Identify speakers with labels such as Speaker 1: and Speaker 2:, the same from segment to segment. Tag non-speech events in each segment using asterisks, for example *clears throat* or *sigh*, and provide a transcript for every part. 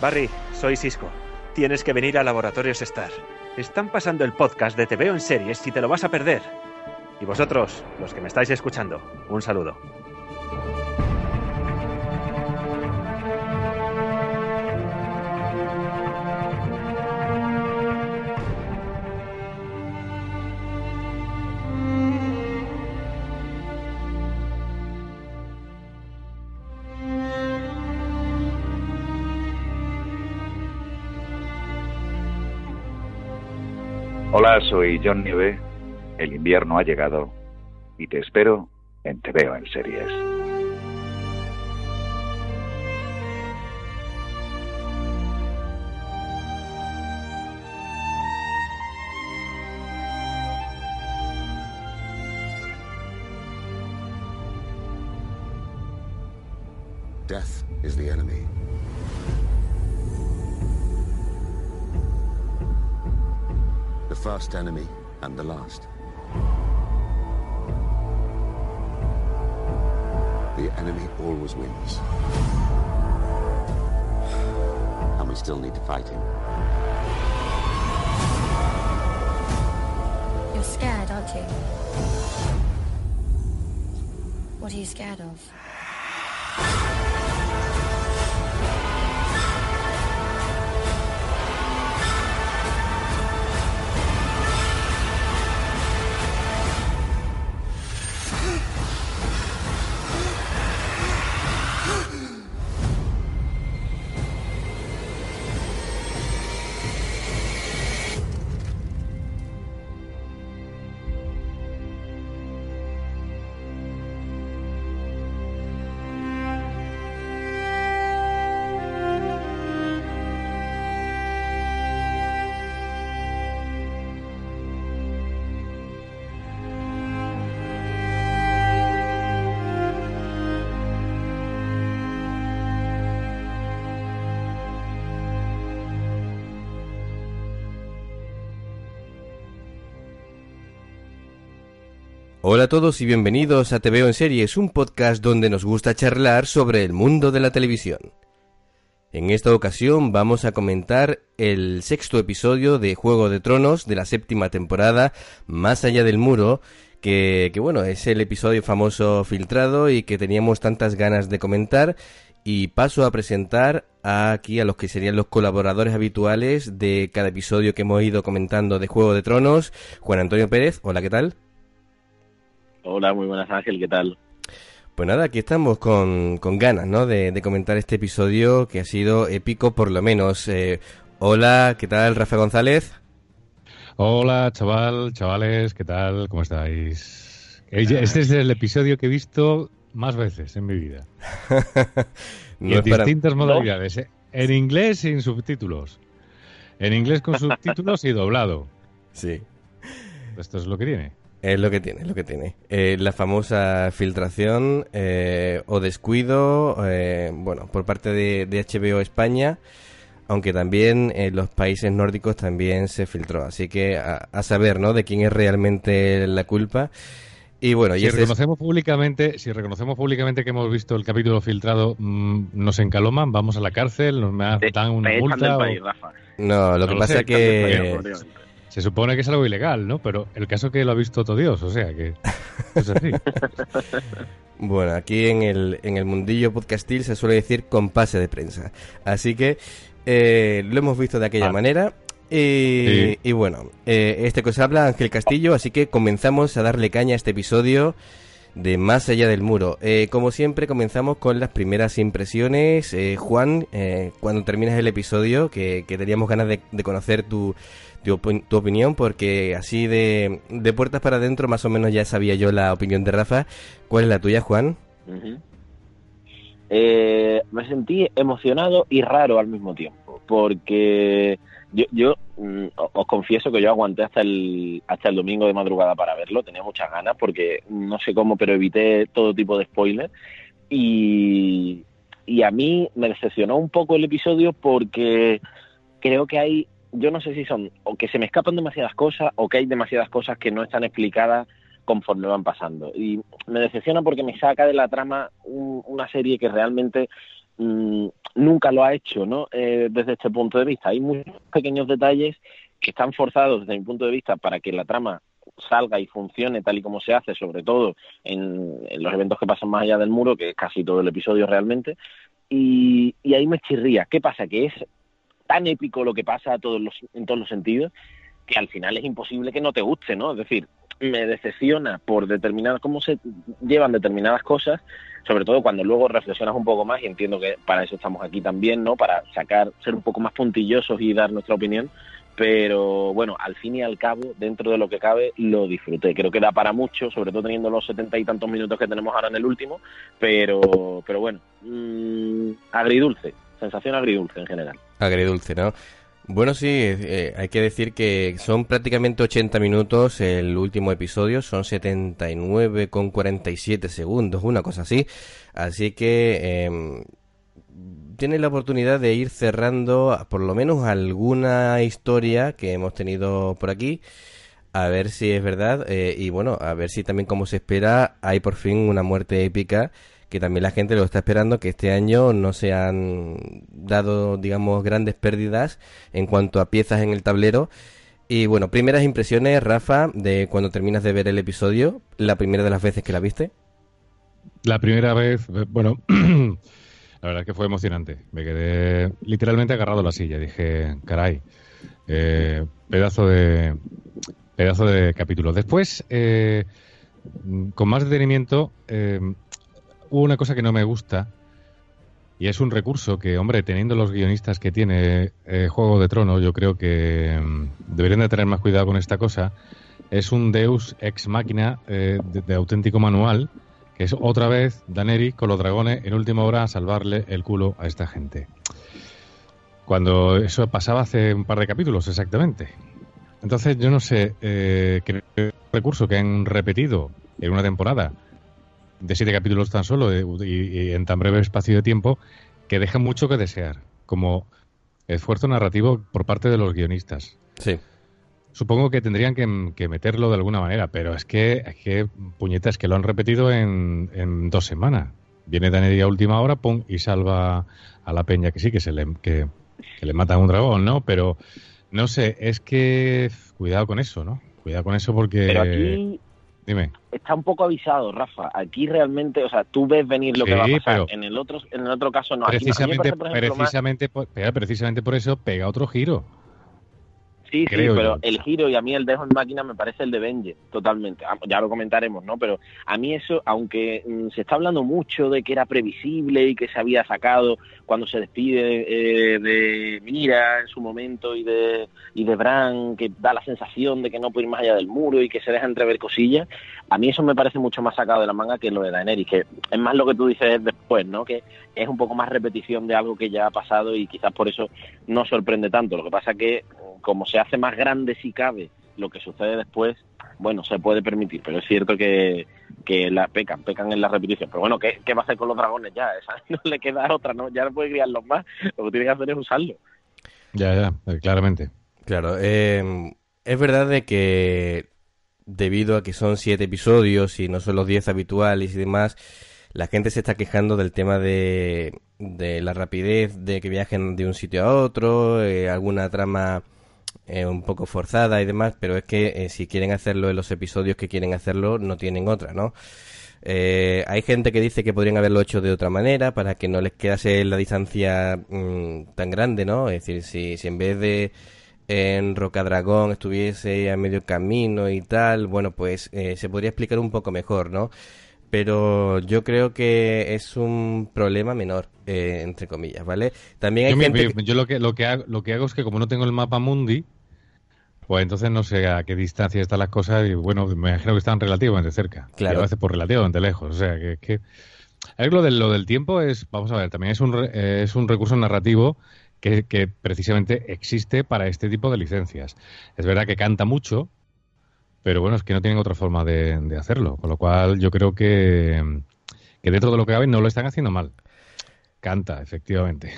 Speaker 1: Barry, soy Cisco. Tienes que venir a Laboratorios Star. Están pasando el podcast de Te veo en series si te lo vas a perder. Y vosotros, los que me estáis escuchando, un saludo.
Speaker 2: Hola, soy John Nieve. El invierno ha llegado y te espero en Te veo en series.
Speaker 3: And the last. The enemy always wins. And we still need to fight him.
Speaker 4: You're scared, aren't you? What are you scared of?
Speaker 5: Hola a todos y bienvenidos a Te Veo en Series, un podcast donde nos gusta charlar sobre el mundo de la televisión. En esta ocasión vamos a comentar el sexto episodio de Juego de Tronos de la séptima temporada, Más allá del muro, que, que bueno, es el episodio famoso filtrado y que teníamos tantas ganas de comentar. Y paso a presentar aquí a los que serían los colaboradores habituales de cada episodio que hemos ido comentando de Juego de Tronos. Juan Antonio Pérez, hola, ¿qué tal?
Speaker 6: Hola, muy buenas Ángel, ¿qué tal?
Speaker 5: Pues nada, aquí estamos con, con ganas, ¿no? De, de, comentar este episodio que ha sido épico por lo menos. Eh, hola, ¿qué tal, Rafa González?
Speaker 7: Hola, chaval, chavales, ¿qué tal? ¿Cómo estáis? Este es el episodio que he visto más veces en mi vida. *laughs* no y en para... distintas modalidades. ¿eh? En inglés sin subtítulos. En inglés con *laughs* subtítulos y doblado.
Speaker 5: Sí.
Speaker 7: Esto es lo que tiene.
Speaker 5: Es lo que tiene, es lo que tiene. Eh, la famosa filtración eh, o descuido, eh, bueno, por parte de, de, HBO España, aunque también en los países nórdicos también se filtró. Así que a, a saber, ¿no? De quién es realmente la culpa. Y bueno,
Speaker 7: si
Speaker 5: y este
Speaker 7: reconocemos
Speaker 5: es...
Speaker 7: públicamente, si reconocemos públicamente que hemos visto el capítulo filtrado, mmm, nos encaloman, vamos a la cárcel, nos dan una multa.
Speaker 6: o... país,
Speaker 5: no, lo
Speaker 7: no
Speaker 5: que pasa
Speaker 7: sé,
Speaker 5: es que
Speaker 7: se supone que es algo ilegal, ¿no? Pero el caso que lo ha visto todo Dios, o sea que es así. *laughs*
Speaker 5: bueno, aquí en el, en el mundillo podcastil se suele decir con pase de prensa. Así que eh, lo hemos visto de aquella ah. manera. Y, sí. y, bueno, eh, este que os habla Ángel Castillo, así que comenzamos a darle caña a este episodio de Más allá del muro. Eh, como siempre comenzamos con las primeras impresiones. Eh, Juan, eh, cuando terminas el episodio, que, teníamos ganas de, conocer tu, tu, opinión, porque así de, de, puertas para adentro más o menos ya sabía yo la opinión de Rafa. ¿Cuál es la tuya, Juan?
Speaker 6: me sentí emocionado y raro al mismo tiempo, porque yo, yo mm, os confieso que yo aguanté hasta el, hasta el domingo de madrugada para verlo, tenía muchas ganas porque no sé cómo, pero evité todo tipo de spoilers. Y, y a mí me decepcionó un poco el episodio porque creo que hay, yo no sé si son, o que se me escapan demasiadas cosas o que hay demasiadas cosas que no están explicadas conforme van pasando. Y me decepciona porque me saca de la trama una serie que realmente Mm, nunca lo ha hecho, ¿no? Eh, desde este punto de vista. Hay muchos pequeños detalles que están forzados desde mi punto de vista para que la trama salga y funcione tal y como se hace, sobre todo en, los eventos que pasan más allá del muro, que es casi todo el episodio realmente, y, ahí me chirría. ¿Qué pasa? Que es tan épico lo que pasa todos los, en todos los sentidos que al final es imposible que no te guste, ¿no? Es decir, me decepciona por determinadas, cómo se llevan determinadas cosas, sobre todo cuando luego reflexionas un poco más, y entiendo que para eso estamos aquí también, ¿no? Para sacar, ser un poco más puntillosos y dar nuestra opinión, pero bueno, al fin y al cabo, dentro de lo que cabe, lo disfruté. Creo que da para mucho, sobre todo teniendo los setenta y tantos minutos que tenemos ahora en el último, pero, pero bueno, mmm, agridulce, sensación agridulce en general.
Speaker 5: Agridulce, ¿no? Bueno, sí, eh, hay que decir que son prácticamente 80 minutos el último episodio, son 79 con 47 segundos, una cosa así. Así que eh, tienes la oportunidad de ir cerrando por lo menos alguna historia que hemos tenido por aquí, a ver si es verdad eh, y bueno, a ver si también como se espera hay por fin una muerte épica que también la gente lo está esperando, que este año no se han dado, digamos, grandes pérdidas en cuanto a piezas en el tablero. Y bueno, primeras impresiones, Rafa, de cuando terminas de ver el episodio, la primera de las veces que la viste.
Speaker 7: La primera vez, eh, bueno, *clears throat* la verdad es que fue emocionante. Me quedé literalmente agarrado a la silla. Dije, caray, eh, pedazo de pedazo de capítulo. Después, eh, con más detenimiento, una cosa que no me gusta y es un recurso que, hombre, teniendo los guionistas que tiene eh, Juego de Tronos, yo creo que mm, deberían de tener más cuidado con esta cosa. Es un Deus ex máquina eh, de, auténtico manual, que es otra vez Daneri con los dragones en última hora a salvarle el culo a esta gente. Cuando eso pasaba hace un par de capítulos, exactamente. Entonces, yo no sé, eh, qué recurso que han repetido en una temporada de siete capítulos tan solo y, en tan breve espacio de tiempo que deja mucho que desear como esfuerzo narrativo por parte de los guionistas.
Speaker 5: Sí.
Speaker 7: Supongo que tendrían que, meterlo de alguna manera, pero es que, es que puñetas que lo han repetido en, dos semanas. Viene Daniel a última hora, pum, y salva a la peña, que sí, que se le, que, le mata a un dragón, ¿no? Pero no sé, es que cuidado con eso, ¿no? Cuidado con eso porque... Dime.
Speaker 6: Está un poco avisado, Rafa. Aquí realmente, o sea, tú ves venir lo que va a pasar. En el otro, en el otro caso no.
Speaker 7: Precisamente, precisamente, precisamente por eso pega otro giro.
Speaker 6: Sí, sí, pero el giro y a mí el dejo en máquina me parece el de Benje, totalmente. Ah, ya lo comentaremos, ¿no? Pero a mí eso, aunque mm, se está hablando mucho de que era previsible y que se había sacado cuando se despide eh, de Mira en su momento y de, y de Bran, que da la sensación de que no puede ir más allá del muro y que se deja entrever cosillas, a mí eso me parece mucho más sacado de la manga que lo de Daenerys, que es más lo que tú dices después, ¿no? Que es un poco más repetición de algo que ya ha pasado y quizás por eso no sorprende tanto. Lo que pasa que como se hace más grande si cabe lo que sucede después, bueno, se puede permitir, pero es cierto que, que la pecan, pecan en la repetición. Pero bueno, ¿qué, va a hacer con los dragones ya? Esa *laughs* no le queda otra, ¿no? Ya no puede criarlos más, lo que tiene que hacer es usarlo.
Speaker 7: Ya, ya, eh, claramente.
Speaker 5: Claro, eh, es verdad de que debido a que son siete episodios y no son los diez habituales y demás, la gente se está quejando del tema de, de la rapidez de que viajen de un sitio a otro, eh, alguna trama eh, un poco forzada y demás, pero es que eh, si quieren hacerlo en los episodios que quieren hacerlo, no tienen otra, ¿no? Eh, hay gente que dice que podrían haberlo hecho de otra manera para que no les quedase la distancia mm, tan grande, ¿no? Es decir, si, si en vez de en Rocadragón estuviese a medio camino y tal, bueno, pues se podría explicar un poco mejor, ¿no? pero yo creo que es un problema menor, eh, entre comillas, ¿vale? También hay
Speaker 7: yo,
Speaker 5: gente
Speaker 7: yo lo que lo que hago, lo que hago es que como no tengo el mapa mundi, pues entonces no sé a qué distancia están las cosas y bueno, me imagino que están relativamente cerca.
Speaker 5: Claro.
Speaker 7: Y a veces por relativamente lejos. O sea, que, que... A ver, lo del, lo del tiempo es, vamos a ver, también es un, re- es un recurso narrativo que, que precisamente existe para este tipo de licencias. Es verdad que canta mucho, pero bueno, es que no tienen otra forma de, de hacerlo. Con lo cual yo creo que, que dentro de lo que cabe no lo están haciendo mal. Canta, efectivamente.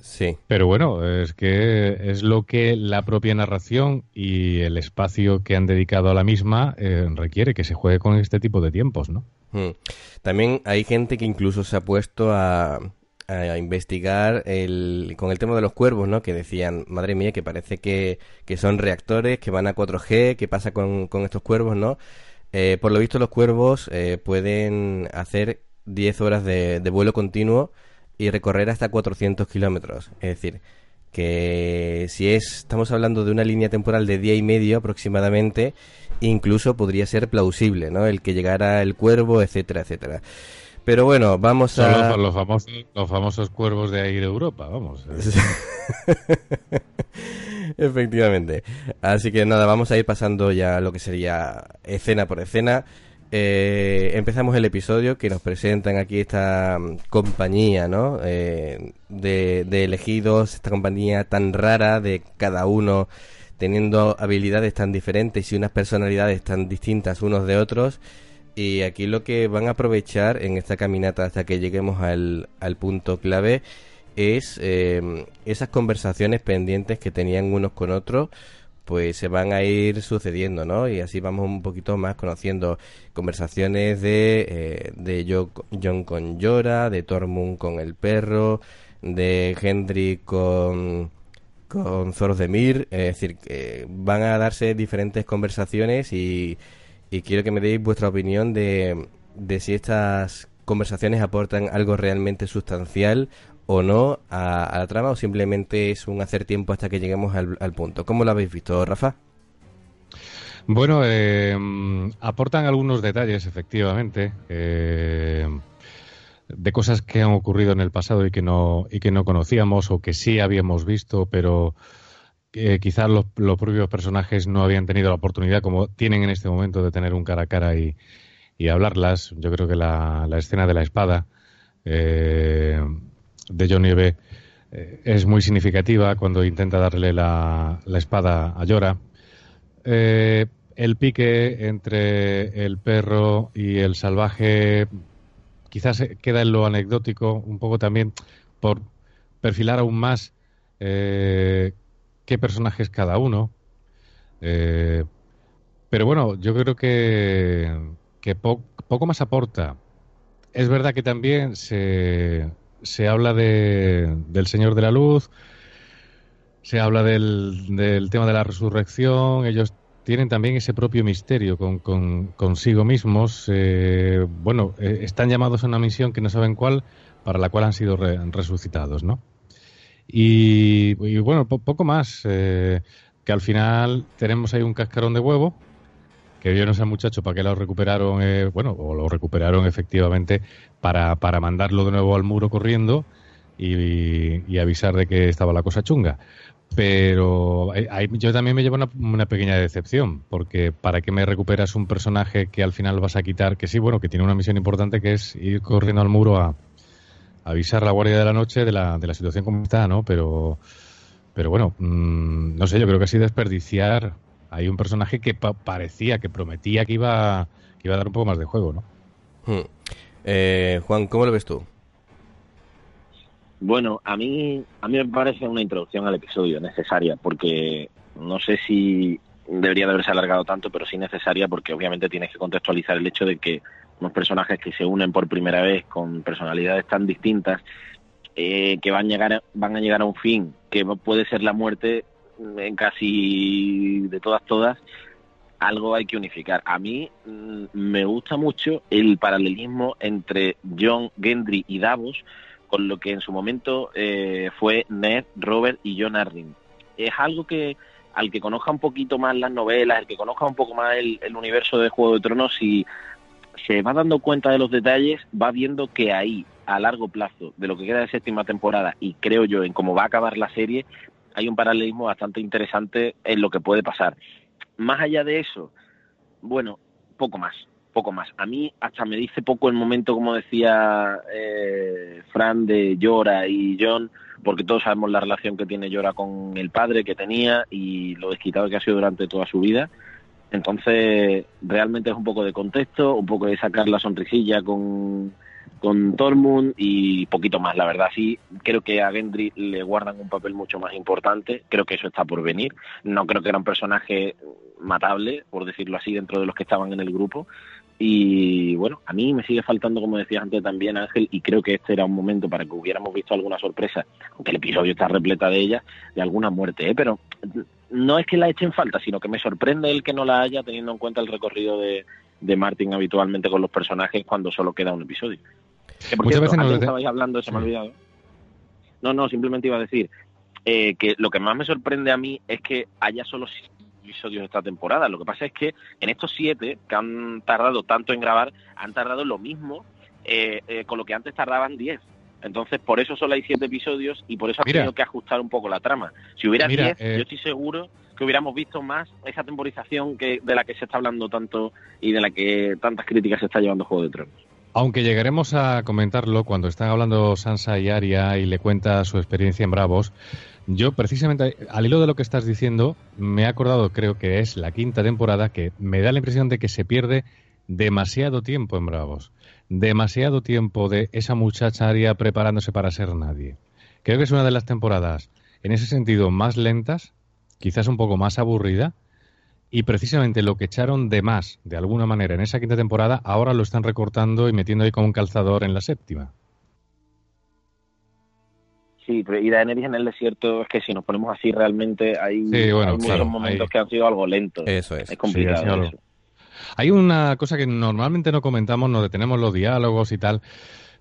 Speaker 5: Sí.
Speaker 7: Pero bueno, es que es lo que la propia narración y el espacio que han dedicado a la misma eh, requiere, que se juegue con este tipo de tiempos, ¿no?
Speaker 5: Mm. También hay gente que incluso se ha puesto a, a investigar el, con el tema de los cuervos, ¿no? Que decían, madre mía, que parece que, que son reactores, que van a 4G, ¿qué pasa con, con estos cuervos, no? Eh, por lo visto los cuervos eh, pueden hacer 10 horas de, de vuelo continuo y recorrer hasta 400 kilómetros. Es decir, que si es, estamos hablando de una línea temporal de día y medio aproximadamente, incluso podría ser plausible, ¿no? El que llegara el cuervo, etcétera, etcétera. Pero bueno, vamos
Speaker 7: Son
Speaker 5: a...
Speaker 7: los, los famosos, los famosos cuervos de Air Europa, vamos. *laughs*
Speaker 5: Efectivamente. Así que nada, vamos a ir pasando ya lo que sería escena por escena. Eh, empezamos el episodio que nos presentan aquí esta mm, compañía, ¿no? Eh, de, de elegidos, esta compañía tan rara de cada uno teniendo habilidades tan diferentes y unas personalidades tan distintas unos de otros. Y aquí lo que van a aprovechar en esta caminata hasta que lleguemos al, al punto clave es eh, esas conversaciones pendientes que tenían unos con otros, pues se van a ir sucediendo, ¿no? Y así vamos un poquito más conociendo conversaciones de, eh, de Jo- John con Yora, de Tormund con el perro, de Hendry con con Zordemir, es decir, van a darse diferentes conversaciones y, y quiero que me deis vuestra opinión de, de si estas conversaciones aportan algo realmente sustancial o no a, a la trama o simplemente es un hacer tiempo hasta que lleguemos al, al punto. ¿Cómo lo habéis visto, Rafa?
Speaker 7: Bueno, eh, aportan algunos detalles, efectivamente, eh, de cosas que han ocurrido en el pasado y que no y que no conocíamos o que sí habíamos visto, pero que quizás los, los propios personajes no habían tenido la oportunidad, como tienen en este momento, de tener un cara a cara y, y hablarlas. Yo creo que la, la escena de la espada eh, de John Nieve eh, es muy significativa cuando intenta darle la, la espada a Llora. Eh, el pique entre el perro y el salvaje quizás queda en lo anecdótico, un poco también por perfilar aún más eh, qué personaje es cada uno. Pero bueno, yo creo que, que po- poco más aporta. Es verdad que también se, se habla de, del Señor de la Luz, se habla del, del tema de la resurrección, ellos tienen también ese propio misterio con, con- consigo mismos. eh, bueno, eh, están llamados a una misión que no saben cuál, para la cual han sido re- resucitados, ¿no? Y, bueno, po- poco más. eh, que al final tenemos ahí un cascarón de huevo, que yo no sé, muchacho, para qué lo recuperaron, eh, bueno, o lo recuperaron efectivamente para, para mandarlo de nuevo al muro corriendo y, avisar de que estaba la cosa chunga. Pero eh, yo también me llevo una, una pequeña decepción, porque ¿para qué me recuperas un personaje que al final vas a quitar? Que sí, bueno, que tiene una misión importante que es ir corriendo al muro a, a avisar a la Guardia de la Noche de la, de la situación como está, ¿no? Pero, pero bueno, mm, no sé, yo creo que así desperdiciar. Hay un personaje que pa- parecía, que prometía que iba, que iba a dar un poco más de juego, ¿no?
Speaker 5: Hmm. Eh, Juan, ¿cómo lo ves tú?
Speaker 6: Bueno, a mí, a mí me parece una introducción al episodio necesaria, porque no sé si debería de haberse alargado tanto, pero sí necesaria porque obviamente tienes que contextualizar el hecho de que unos personajes que se unen por primera vez con personalidades tan distintas, eh, que van a, llegar a, van a llegar a un fin que puede ser la muerte en casi de todas, todas, algo hay que unificar. A mí mm, me gusta mucho el paralelismo entre John Gendry y Davos, con lo que en su momento eh, fue Ned, Robert y John Arryn. Es algo que al que conozca un poquito más las novelas, el que conozca un poco más el, el universo de Juego de Tronos y se va dando cuenta de los detalles, va viendo que ahí, a largo plazo, de lo que queda de séptima temporada, y creo yo en cómo va a acabar la serie, hay un paralelismo bastante interesante en lo que puede pasar. Más allá de eso, bueno, poco más, poco más. A mí hasta me dice poco el momento, como decía eh, Fran, de Llora y John, porque todos sabemos la relación que tiene Llora con el padre que tenía y lo desquitado que ha sido durante toda su vida. Entonces, realmente es un poco de contexto, un poco de sacar la sonrisilla con, con Tormund y poquito más, la verdad. Sí, creo que a Gendry le guardan un papel mucho más importante, creo que eso está por venir. No creo que era un personaje matable, por decirlo así, dentro de los que estaban en el grupo. Y bueno, a mí me sigue faltando, como decías antes también, Ángel, y creo que este era un momento para que hubiéramos visto alguna sorpresa, aunque el episodio está repleta de ella, de alguna muerte, ¿eh? pero no es que la echen falta, sino que me sorprende el que no la haya, teniendo en cuenta el recorrido de, de Martin habitualmente con los personajes cuando solo queda un episodio. Muchas veces no estabais hablando, se me ha olvidado. No, no, simplemente iba a decir eh, que lo que más me sorprende a mí es que haya solo episodios esta temporada. Lo que pasa es que en estos siete, que han tardado tanto en grabar, han tardado lo mismo eh, eh, con lo que antes tardaban diez. Entonces, por eso solo hay siete episodios y por eso ha tenido que ajustar un poco la trama. Si hubiera diez, eh, yo estoy seguro que hubiéramos visto más esa temporización que, de la que se está hablando tanto y de la que tantas críticas se está llevando Juego de Tronos.
Speaker 7: Aunque llegaremos a comentarlo cuando están hablando Sansa y Arya y le cuenta su experiencia en Bravos, yo precisamente al hilo de lo que estás diciendo me he acordado, creo que es la quinta temporada, que me da la impresión de que se pierde demasiado tiempo en Bravos demasiado tiempo de esa muchacha Aria preparándose para ser nadie. Creo que es una de las temporadas, en ese sentido, más lentas, quizás un poco más aburrida, y precisamente lo que echaron de más, de alguna manera, en esa quinta temporada, ahora lo están recortando y metiendo ahí como un calzador en la séptima.
Speaker 6: Sí, pero y Daenerys en el desierto es que si nos ponemos así realmente hay, muchos momentos que han sido algo lentos.
Speaker 5: Eso es.
Speaker 6: Es complicado. eso.
Speaker 7: Hay una cosa que normalmente no comentamos, nos detenemos los diálogos y tal,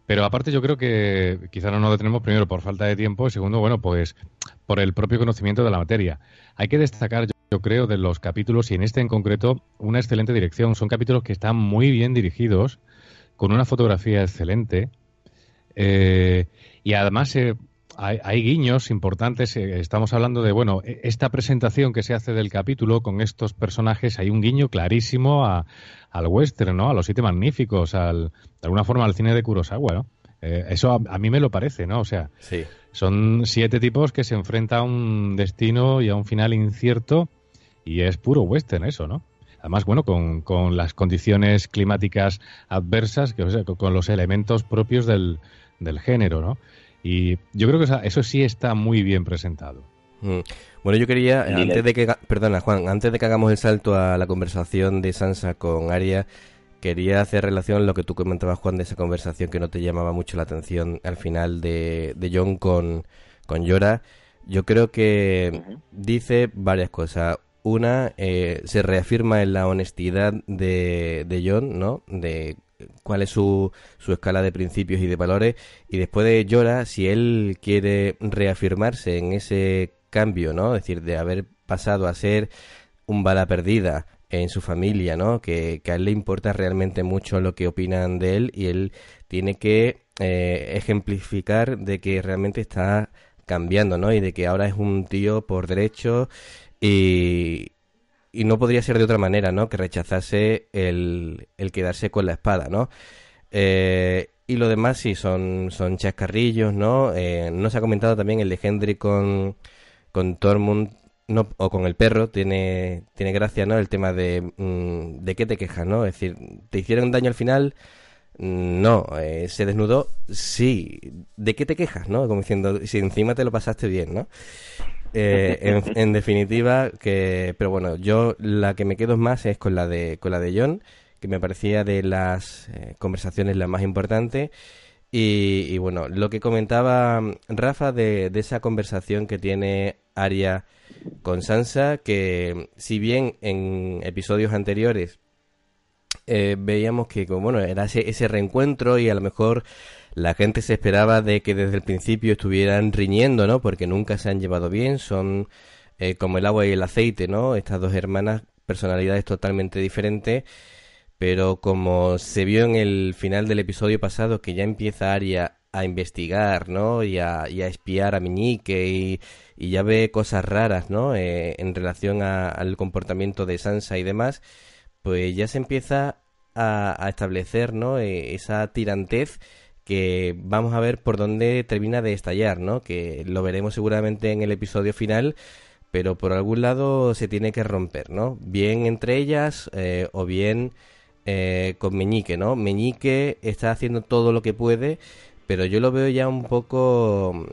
Speaker 7: pero aparte yo creo que quizá no nos detenemos primero por falta de tiempo y segundo, bueno, pues por el propio conocimiento de la materia. Hay que destacar, yo, creo, de los capítulos y en este en concreto una excelente dirección. Son capítulos que están muy bien dirigidos, con una fotografía excelente. Eh, y además eh, hay, guiños importantes. Eh, estamos hablando de, bueno, e, esta presentación que se hace del capítulo con estos personajes, hay un guiño clarísimo al western, ¿no? A los siete magníficos, al, de alguna forma al cine de Kurosawa, ¿no? Eh, eso a, mí me lo parece, ¿no? O sea, son siete tipos que se enfrentan a un destino y a un final incierto y es puro western eso, ¿no? Además, bueno, con, con las condiciones climáticas adversas, que, o sea, con los elementos propios del, del género, ¿no? Y yo creo que eso sí está muy bien presentado.
Speaker 5: Mm. Bueno, yo quería, antes de que, perdona Juan, antes de que hagamos el salto a la conversación de Sansa con Arya, quería hacer relación a lo que tú comentabas, Juan, de esa conversación que no te llamaba mucho la atención al final de, de John con, con Yora. Yo creo que dice varias cosas. Una, eh, se reafirma en la honestidad de, de John, ¿no? De cuál es su, su escala de principios y de valores y después de Llora, si él quiere reafirmarse en ese cambio, ¿no? Es decir, de haber pasado a ser un bala perdida en su familia, ¿no? Que, a él le importa realmente mucho lo que opinan de él y él tiene que eh, ejemplificar de que realmente está cambiando, ¿no? Y de que ahora es un tío por derecho y, y no podría ser de otra manera, ¿no? Que rechazase el, el quedarse con la espada, ¿no? Eh, y lo demás sí, son, son chascarrillos, ¿no? Eh, no se ha comentado también el de con, con Tormund no, o con el perro, tiene, tiene gracia, ¿no? El tema de, mm, de qué te quejas, ¿no? Es decir, ¿te hicieron daño al final? No, eh, se desnudó, sí. ¿De qué te quejas, no? Como diciendo, si encima te lo pasaste bien, ¿no? Eh, *laughs* en, definitiva, que, pero bueno, yo la que me quedo más es con la de, con la de John, que me parecía de las eh, conversaciones la más importante. Y, bueno, lo que comentaba mm, Rafa de, de esa conversación que tiene Aria con Sansa, que mm, si bien en episodios anteriores eh, veíamos que bueno, era ese, ese reencuentro y a lo mejor la gente se esperaba de que desde el principio estuvieran riñendo, ¿no? Porque nunca se han llevado bien, son eh, como el agua y el aceite, ¿no? Estas dos hermanas, personalidades totalmente diferentes, pero como se vio en el final del episodio pasado que ya empieza Aria a investigar, ¿no? Y a, espiar a Meñique y, ya ve cosas raras, ¿no? Eh, en relación al comportamiento de Sansa y demás, pues ya se empieza a, establecer, ¿no? Eh, esa tirantez que vamos a ver por dónde termina de estallar, ¿no? Que lo veremos seguramente en el episodio final, pero por algún lado se tiene que romper, ¿no? Bien entre ellas eh, o bien eh, con Meñique, ¿no? Meñique está haciendo todo lo que puede, pero yo lo veo ya un poco mm,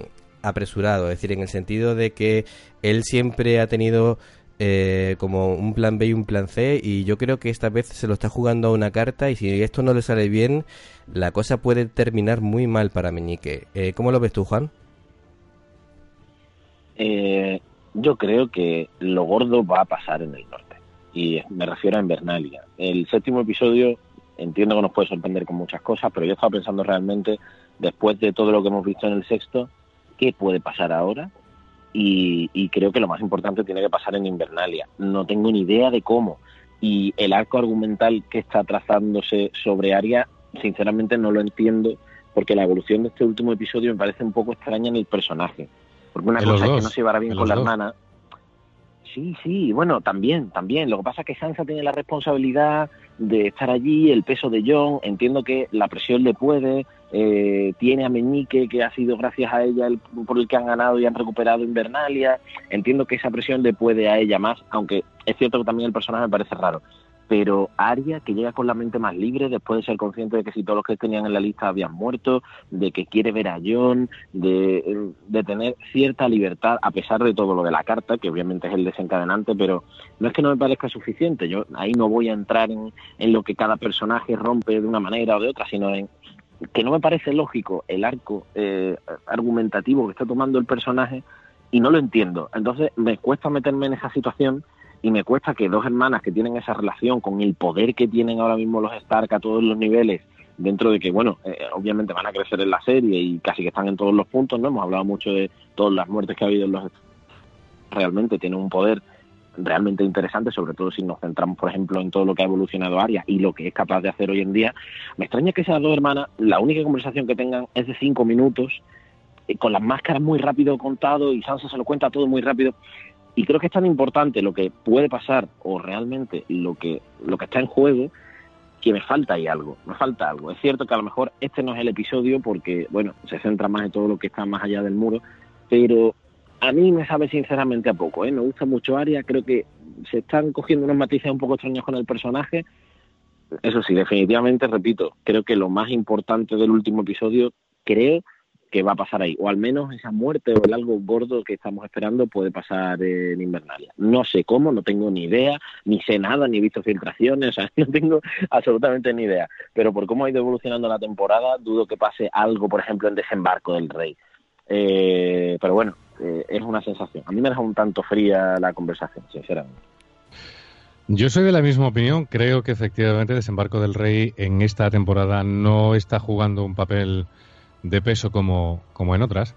Speaker 5: apresurado, es decir, en el sentido de que él siempre ha tenido eh, como un plan B y un plan C y yo creo que esta vez se lo está jugando a una carta y si esto no le sale bien, la cosa puede terminar muy mal para Meñique. Eh, ¿Cómo lo ves tú, Juan?
Speaker 6: Eh, yo creo que lo gordo va a pasar en el norte y me refiero a Invernalia. El séptimo episodio entiendo que nos puede sorprender con muchas cosas, pero yo estaba pensando realmente, después de todo lo que hemos visto en el sexto, ¿qué puede pasar ahora? Y, creo que lo más importante tiene que pasar en Invernalia. No tengo ni idea de cómo. Y el arco argumental que está trazándose sobre Aria, sinceramente no lo entiendo, porque la evolución de este último episodio me parece un poco extraña en el personaje. Porque una cosa es que no se llevará bien con la hermana, Sí, sí, bueno, también, también. Lo que pasa es que Sansa tiene la responsabilidad de estar allí, el peso de John, entiendo que la presión le puede, eh, tiene a Meñique, que ha sido gracias a ella el, por el que han ganado y han recuperado Invernalia, entiendo que esa presión le puede a ella más, aunque es cierto que también el personaje me parece raro pero Aria que llega con la mente más libre después de ser consciente de que si todos los que tenían en la lista habían muerto, de que quiere ver a John, de, tener cierta libertad a pesar de todo lo de la carta, que obviamente es el desencadenante, pero no es que no me parezca suficiente, yo ahí no voy a entrar en, en lo que cada personaje rompe de una manera o de otra, sino en que no me parece lógico el arco eh, argumentativo que está tomando el personaje y no lo entiendo. Entonces me cuesta meterme en esa situación y me cuesta que dos hermanas que tienen esa relación con el poder que tienen ahora mismo los Stark a todos los niveles, dentro de que, bueno, eh, obviamente van a crecer en la serie y casi que están en todos los puntos, ¿no? Hemos hablado mucho de todas las muertes que ha habido en los... Realmente tienen un poder realmente interesante, sobre todo si nos centramos, por ejemplo, en todo lo que ha evolucionado Aria y lo que es capaz de hacer hoy en día. Me extraña que esas dos hermanas, la única conversación que tengan es de cinco minutos, eh, con las máscaras muy rápido contado y Sansa se lo cuenta todo muy rápido. Y creo que es tan importante lo que puede pasar o realmente lo que, lo que está en juego que me falta ahí algo, me falta algo. Es cierto que a lo mejor este no es el episodio porque, bueno, se centra más en todo lo que está más allá del muro, pero a mí me sabe sinceramente a poco, ¿eh? Me gusta mucho Aria, creo que se están cogiendo unos matices un poco extraños con el personaje. Eso sí, definitivamente, repito, creo que lo más importante del último episodio, creo que va a pasar ahí, o al menos esa muerte o el algo gordo que estamos esperando puede pasar en Invernalia. No sé cómo, no tengo ni idea, ni sé nada, ni he visto filtraciones, *laughs* o sea, no tengo absolutamente ni idea. Pero por cómo ha ido evolucionando la temporada, dudo que pase algo, por ejemplo, en Desembarco del Rey. Eh, pero bueno, eh, es una sensación. A mí me deja un tanto fría la conversación, sinceramente.
Speaker 7: Yo soy de la misma opinión. Creo que efectivamente Desembarco del Rey en esta temporada no está jugando un papel de peso como, como en otras.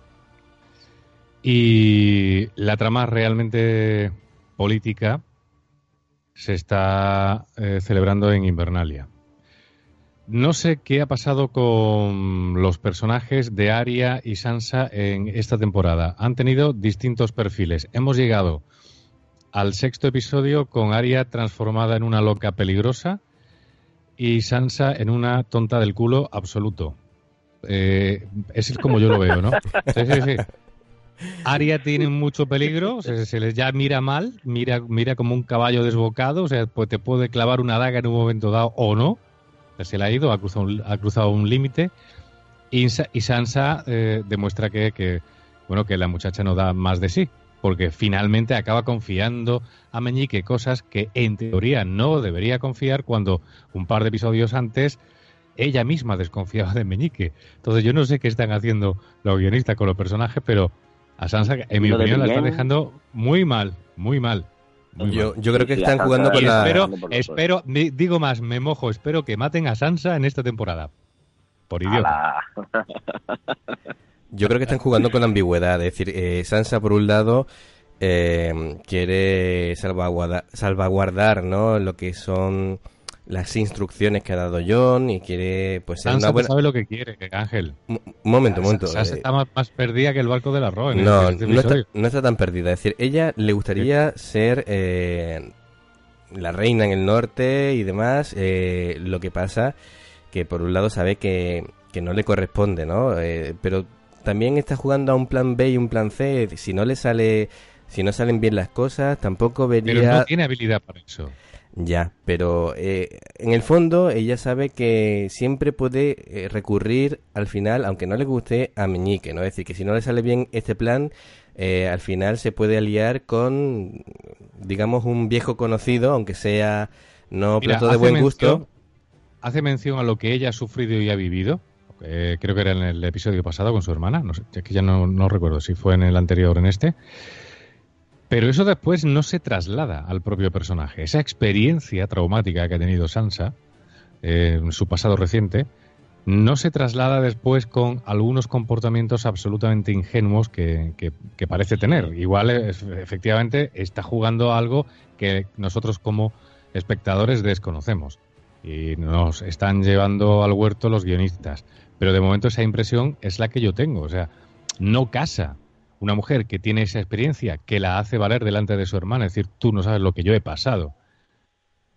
Speaker 7: Y la trama realmente política se está eh, celebrando en Invernalia. No sé qué ha pasado con los personajes de Arya y Sansa en esta temporada. Han tenido distintos perfiles. Hemos llegado al sexto episodio con Arya transformada en una loca peligrosa y Sansa en una tonta del culo absoluto. Eh, es como yo lo veo, ¿no? Sí, sí, sí. Aria tiene mucho peligro, se, les ya mira mal, mira, mira como un caballo desbocado, o sea, pues te puede clavar una daga en un momento dado o no. Se le ha ido, ha cruzado un, límite. Y, Sansa eh, demuestra que, bueno, que la muchacha no da más de sí, porque finalmente acaba confiando a Meñique cosas que en teoría no debería confiar cuando un par de episodios antes ella misma desconfiaba de Meñique. Entonces yo no sé qué están haciendo los guionistas con los personajes, pero a Sansa, en mi opinión, la están dejando muy mal, muy mal.
Speaker 5: yo, yo creo que están jugando con la...
Speaker 7: Espero, espero, digo más, me mojo, espero que maten a Sansa en esta temporada. Por idiota.
Speaker 5: Yo creo que están jugando con la ambigüedad. Es decir, eh, Sansa, por un lado, eh, quiere salvaguardar, salvaguardar ¿no? lo que son las instrucciones que ha dado John y quiere pues
Speaker 7: ser una buena... sabe lo que quiere, Ángel.
Speaker 5: Un momento, un momento.
Speaker 7: Sansa está más, perdida que el barco del arroz.
Speaker 5: no, este no, está, no, está, tan perdida. Es decir, ella le gustaría ser eh, la reina en el norte y demás. Eh, lo que pasa que por un lado sabe que, que no le corresponde, ¿no? Eh, pero también está jugando a un plan B y un plan C. Si no le sale, si no salen bien las cosas, tampoco vería.
Speaker 7: Pero no tiene habilidad para eso.
Speaker 5: Ya, pero eh, en el fondo ella sabe que siempre puede eh, recurrir al final, aunque no le guste, a Meñique, ¿no? Es decir, que si no le sale bien este plan, eh, al final se puede aliar con, digamos, un viejo conocido, aunque sea no plato de buen gusto.
Speaker 7: Hace mención a lo que ella ha sufrido y ha vivido. creo que era en el episodio pasado con su hermana, no sé, es que ya no, no recuerdo si fue en el anterior o en este. Pero eso después no se traslada al propio personaje. Esa experiencia traumática que ha tenido Sansa eh, en su pasado reciente no se traslada después con algunos comportamientos absolutamente ingenuos que, parece tener. Igual, efectivamente, está jugando algo que nosotros como espectadores desconocemos y nos están llevando al huerto los guionistas. Pero de momento esa impresión es la que yo tengo. O sea, no casa una mujer que tiene esa experiencia, que la hace valer delante de su hermana, es decir, tú no sabes lo que yo he pasado,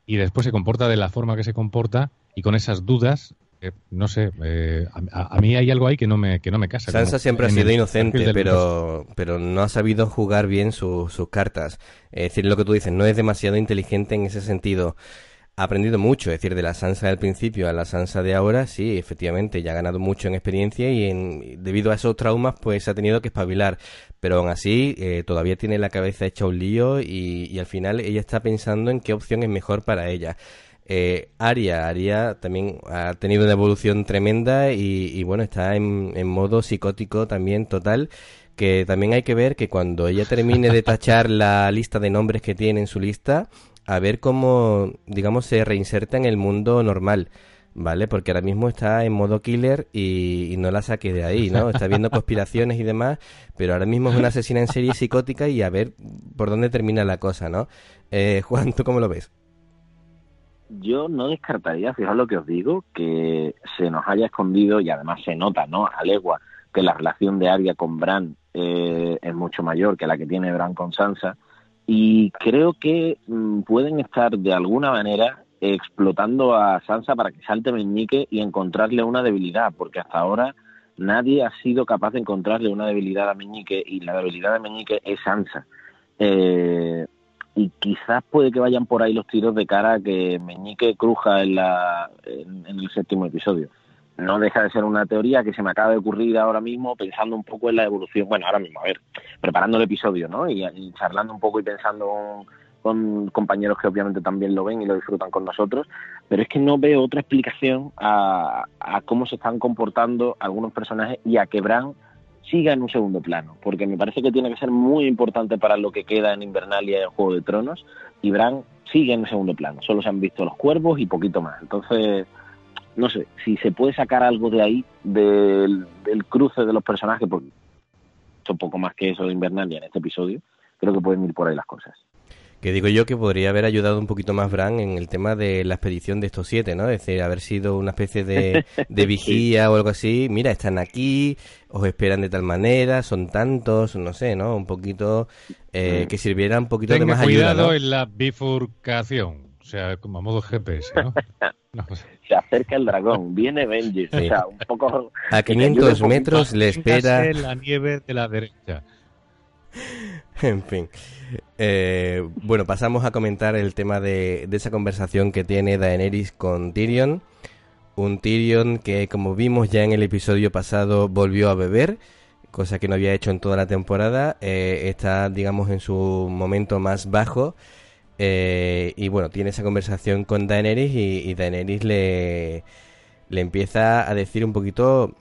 Speaker 7: y después se comporta de la forma que se comporta y con esas dudas, eh, no sé, eh, a, mí hay algo ahí que no me, que no me casa.
Speaker 5: Sansa siempre ha sido inocente, pero, pero no ha sabido jugar bien sus cartas. Es decir, lo que tú dices, no es demasiado inteligente en ese sentido aprendido mucho, es decir, de la Sansa del principio a la Sansa de ahora, sí, efectivamente, ya ha ganado mucho en experiencia y en, debido a esos traumas, pues ha tenido que espabilar. Pero aún así, eh, todavía tiene la cabeza hecha un lío y, al final ella está pensando en qué opción es mejor para ella. Eh, Aria, Aria también ha tenido una evolución tremenda y, bueno, está en modo psicótico también total que también hay que ver que cuando ella termine de tachar la lista de nombres que tiene en su lista, a ver cómo, digamos, se reinserta en el mundo normal. ¿Vale? Porque ahora mismo está en modo killer y, no la saque de ahí, ¿no? Está viendo *laughs* conspiraciones y demás, pero ahora mismo es una asesina en serie psicótica y a ver por dónde termina la cosa, ¿no? Eh, Juan, ¿tú cómo lo ves?
Speaker 6: Yo no descartaría, fijaos lo que os digo, que se nos haya escondido y además se nota, ¿no? A legua que la relación de Arya con Bran eh, es mucho mayor que la que tiene Bran con Sansa y creo que mm, pueden estar de alguna manera explotando a Sansa para que salte Meñique y encontrarle una debilidad, porque hasta ahora nadie ha sido capaz de encontrarle una debilidad a Meñique y la debilidad de Meñique es Sansa. Eh, y quizás puede que vayan por ahí los tiros de cara que Meñique cruja en, la, en el séptimo episodio no deja de ser una teoría que se me acaba de ocurrir ahora mismo pensando un poco en la evolución, bueno, ahora mismo, a ver, preparando el episodio, ¿no? Y, charlando un poco y pensando con, compañeros que obviamente también lo ven y lo disfrutan con nosotros, pero es que no veo otra explicación a, cómo se están comportando algunos personajes y a que Bran siga en un segundo plano, porque me parece que tiene que ser muy importante para lo que queda en Invernalia y en Juego de Tronos, y Bran sigue en un segundo plano, solo se han visto los cuervos y poquito más, entonces no sé, si se puede sacar algo de ahí, del, cruce de los personajes, porque un poco más que eso de Invernalia en este episodio, creo que pueden ir por ahí las cosas.
Speaker 5: Que digo yo que podría haber ayudado un poquito más Bran en el tema de la expedición de estos siete, ¿no? Es decir, haber sido una especie de, *laughs* vigía o algo así. Mira, están aquí, os esperan de tal manera, son tantos, no sé, ¿no? Un poquito eh, mm. que sirviera un poquito de más
Speaker 7: ayuda.
Speaker 5: cuidado
Speaker 7: en la bifurcación, sea, como a modo GPS, ¿no? *laughs*
Speaker 6: no se acerca el dragón, viene Benji, o sea, un poco...
Speaker 5: A 500 metros le espera...
Speaker 7: la nieve de la derecha. *laughs*
Speaker 5: En fin. Eh, bueno, pasamos a comentar el tema de, esa conversación que tiene Daenerys con Tyrion. Un Tyrion que, como vimos ya en el episodio pasado, volvió a beber, cosa que no había hecho en toda la temporada. Eh, está, digamos, en su momento más bajo eh, y bueno, tiene esa conversación con Daenerys y, Daenerys le, le empieza a decir un poquito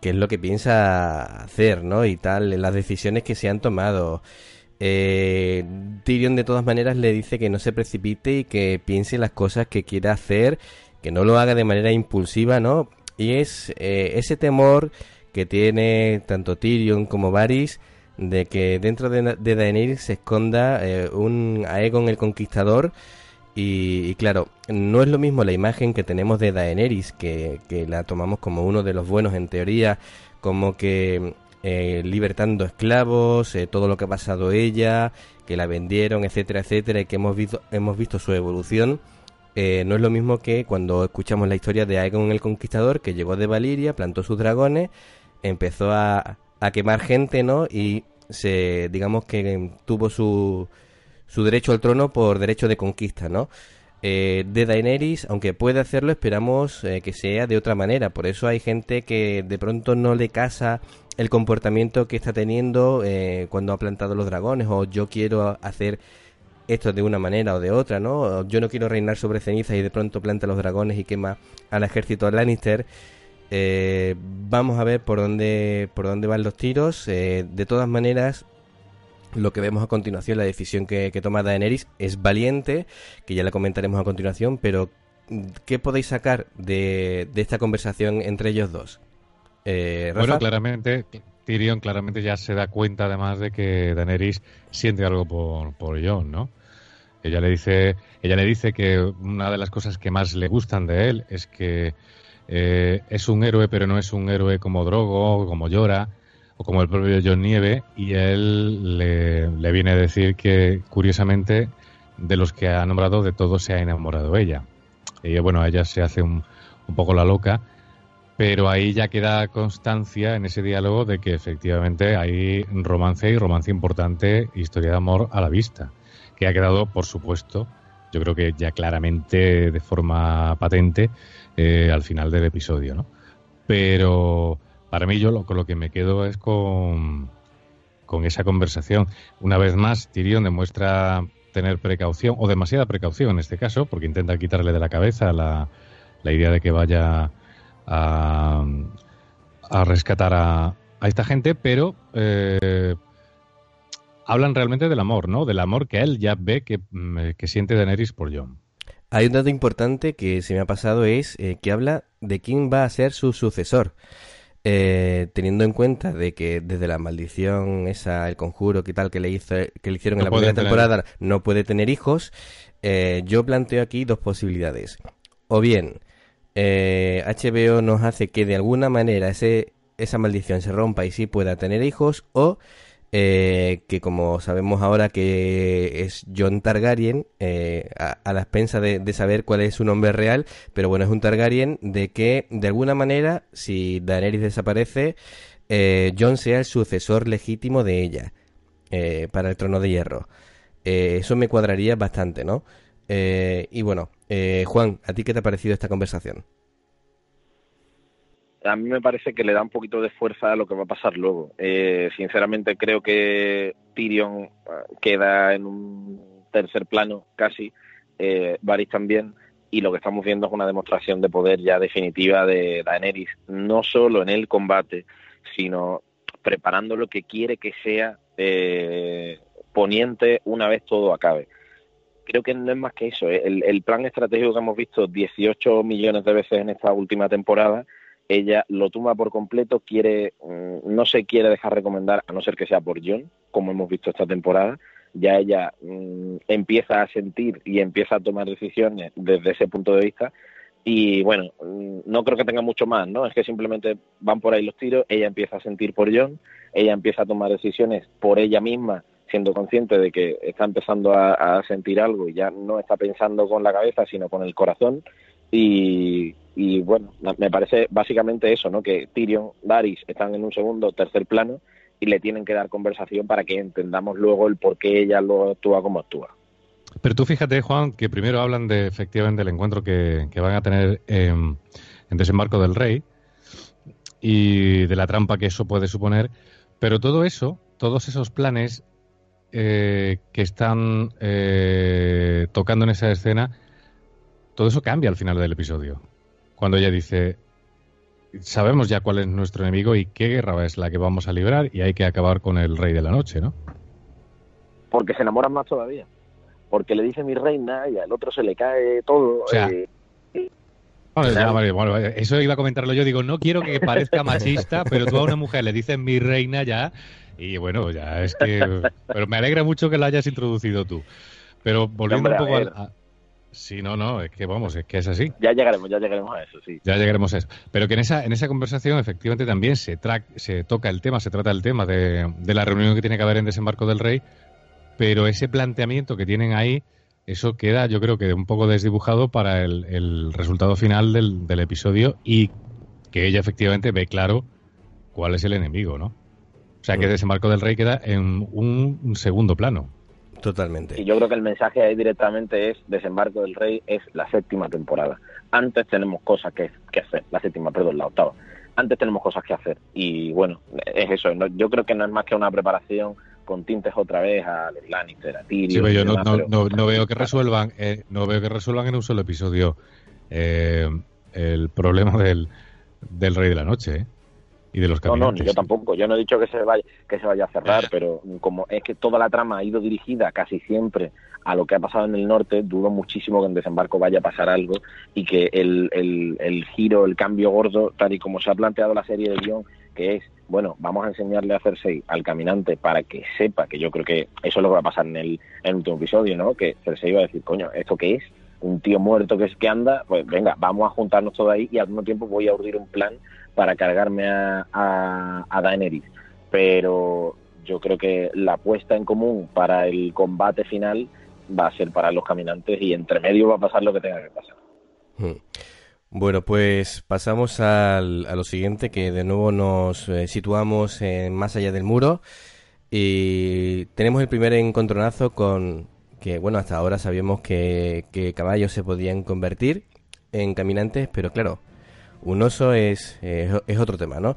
Speaker 5: qué es lo que piensa hacer, ¿no? Y tal, las decisiones que se han tomado. Eh, Tyrion de todas maneras le dice que no se precipite y que piense las cosas que quiera hacer, que no lo haga de manera impulsiva, ¿no? Y es eh, ese temor que tiene tanto Tyrion como Varys de que dentro de, Daenerys se esconda eh, un Aegon el Conquistador Y, claro, no es lo mismo la imagen que tenemos de Daenerys, que, que la tomamos como uno de los buenos en teoría, como que eh, libertando esclavos, eh, todo lo que ha pasado ella, que la vendieron, etcétera, etcétera, y que hemos visto, hemos visto su evolución. Eh, no es lo mismo que cuando escuchamos la historia de Aegon el Conquistador, que llegó de Valiria, plantó sus dragones, empezó a, a quemar gente, ¿no? Y se, digamos que tuvo su, su derecho al trono por derecho de conquista, ¿no? Eh, de Daenerys, aunque puede hacerlo, esperamos eh, que sea de otra manera. Por eso hay gente que de pronto no le casa el comportamiento que está teniendo eh, cuando ha plantado los dragones, o yo quiero hacer esto de una manera o de otra, ¿no? yo no quiero reinar sobre cenizas y de pronto planta los dragones y quema al ejército Lannister. Vamos a ver por dónde por dónde van los tiros. de todas maneras, lo que vemos a continuación, la decisión que, toma Daenerys es valiente, que ya la comentaremos a continuación, pero ¿qué podéis sacar de, esta conversación entre ellos dos?
Speaker 7: Eh, bueno, claramente, Tyrion claramente ya se da cuenta además de que Daenerys siente algo por, por Jon, ¿no? Ella le dice, ella le dice que una de las cosas que más le gustan de él es que eh, es un héroe, pero no es un héroe como Drogo, como Llora, o como el propio John Nieve, y él le, viene a decir que, curiosamente, de los que ha nombrado, de todos se ha enamorado ella. Y bueno, ella se hace un, un poco la loca, pero ahí ya queda constancia en ese diálogo de que efectivamente hay romance y romance importante, historia de amor a la vista, que ha quedado, por supuesto, yo creo que ya claramente de forma patente eh, al final del episodio, ¿no? Pero para mí yo lo, con lo que me quedo es con, con esa conversación. Una vez más, Tyrion demuestra tener precaución, o demasiada precaución en este caso, porque intenta quitarle de la cabeza la, la idea de que vaya a, a rescatar a, a, esta gente, pero eh, hablan realmente del amor, ¿no? Del amor que él ya ve que, mm, que siente Daenerys por Jon.
Speaker 5: Hay un dato importante que se me ha pasado, es eh, que habla de quién va a ser su sucesor. Eh, teniendo en cuenta de que desde la maldición esa, el conjuro que tal que le hizo, que le hicieron en la primera temporada, no puede tener hijos, eh, yo planteo aquí dos posibilidades. O bien, eh, HBO nos hace que de alguna manera ese, esa maldición se rompa y sí pueda tener hijos, o eh, que como sabemos ahora que es John Targaryen, eh, a, la expensa de, saber cuál es su nombre real, pero bueno, es un Targaryen de que de alguna manera, si Daenerys desaparece, eh, John sea el sucesor legítimo de ella para el trono de hierro. eso me cuadraría bastante, ¿no? y bueno, Juan, ¿a ti qué te ha parecido esta conversación?
Speaker 6: A mí me parece que le da un poquito de fuerza a lo que va a pasar luego. Eh, sinceramente creo que Tyrion eh, queda en un tercer plano casi, eh, Varys también, y lo que estamos viendo es una demostración de poder ya definitiva de Daenerys, no solo en el combate, sino preparando lo que quiere que sea eh, poniente una vez todo acabe. Creo que no es más que eso. El, el plan estratégico que hemos visto 18 millones de veces en esta última temporada ella lo toma por completo, quiere, mm, no se quiere dejar recomendar, a no ser que sea por John, como hemos visto esta temporada, ya ella mm, empieza a sentir y empieza a tomar decisiones desde ese punto de vista. Y bueno, mm, no creo que tenga mucho más, ¿no? Es que simplemente van por ahí los tiros, ella empieza a sentir por John, ella empieza a tomar decisiones por ella misma, siendo consciente de que está empezando a sentir algo y ya no está pensando con la cabeza, sino con el corazón. Y, y bueno, me parece básicamente eso, ¿no? Que Tyrion, Daris están en un segundo, tercer plano y le tienen que dar conversación para que entendamos luego el por qué ella lo actúa como actúa.
Speaker 7: Pero tú fíjate, Juan, que primero hablan de efectivamente del encuentro que, van a tener en Desembarco del Rey y de la trampa que eso puede suponer, pero todo eso, todos esos planes eh, que están eh, tocando en esa escena, todo eso cambia al final del episodio cuando ella dice, sabemos ya cuál es nuestro enemigo y qué guerra es la que vamos a librar y hay que acabar con el rey de la noche, ¿no?
Speaker 6: Porque se enamoran más todavía. Porque le dice mi reina y al otro se le cae todo. Eh,
Speaker 7: bueno, eso iba a comentarlo yo. Digo, no quiero que parezca machista, *laughs* pero tú a una mujer le dices mi reina ya. Y bueno, ya es que. Pero me alegra mucho que la hayas introducido tú. Pero volviendo un poco a, Sí, no, no, es que vamos, es que es así.
Speaker 6: Ya llegaremos, ya llegaremos a eso, sí.
Speaker 7: Ya llegaremos a eso. Pero que en esa, en esa conversación efectivamente también se, se toca el tema, se trata el tema de, de la reunión que tiene que haber en Desembarco del Rey, pero ese planteamiento que tienen ahí, eso queda yo creo que un poco desdibujado para el, el resultado final del, del episodio y que ella efectivamente ve claro cuál es el enemigo, ¿no? O sea que mm. Desembarco del Rey queda en un segundo plano.
Speaker 5: Totalmente.
Speaker 6: Y yo creo que el mensaje ahí directamente es Desembarco del Rey es la séptima temporada. Antes tenemos cosas que, que hacer, la séptima, perdón, la octava. Antes tenemos cosas que hacer. Y bueno, es eso. yo creo que no es más que una preparación con tintes otra vez a los Lannister, a Tyrion.
Speaker 7: Sí, yo no, veo que resuelvan, eh, no veo que resuelvan en un solo episodio eh, el problema del, del Rey de la Noche. ¿eh? Y de los No,
Speaker 6: no, yo tampoco. Yo no he dicho que se vaya que se vaya a cerrar, pero como es que toda la trama ha ido dirigida casi siempre a lo que ha pasado en el norte, dudo muchísimo que en desembarco vaya a pasar algo y que el, el, el giro, el cambio gordo, tal y como se ha planteado la serie de guion, que es, bueno, vamos a enseñarle a Cersei al caminante para que sepa, que yo creo que eso es lo que va a pasar en el, en el último episodio, ¿no? Que Cersei va a decir, coño, ¿esto qué es? un tío muerto que es que anda, pues venga, vamos a juntarnos todos ahí y al mismo tiempo voy a urdir un plan para cargarme a, a, Daenerys. Pero yo creo que la puesta en común para el combate final va a ser para los caminantes y entre medio va a pasar lo que tenga que pasar.
Speaker 5: Hmm. Bueno, pues pasamos al, a lo siguiente, que de nuevo nos eh, situamos en más allá del muro y tenemos el primer encontronazo con que, bueno, hasta ahora sabíamos que caballos se podían convertir en caminantes, pero claro, un oso es, es, otro tema, ¿no?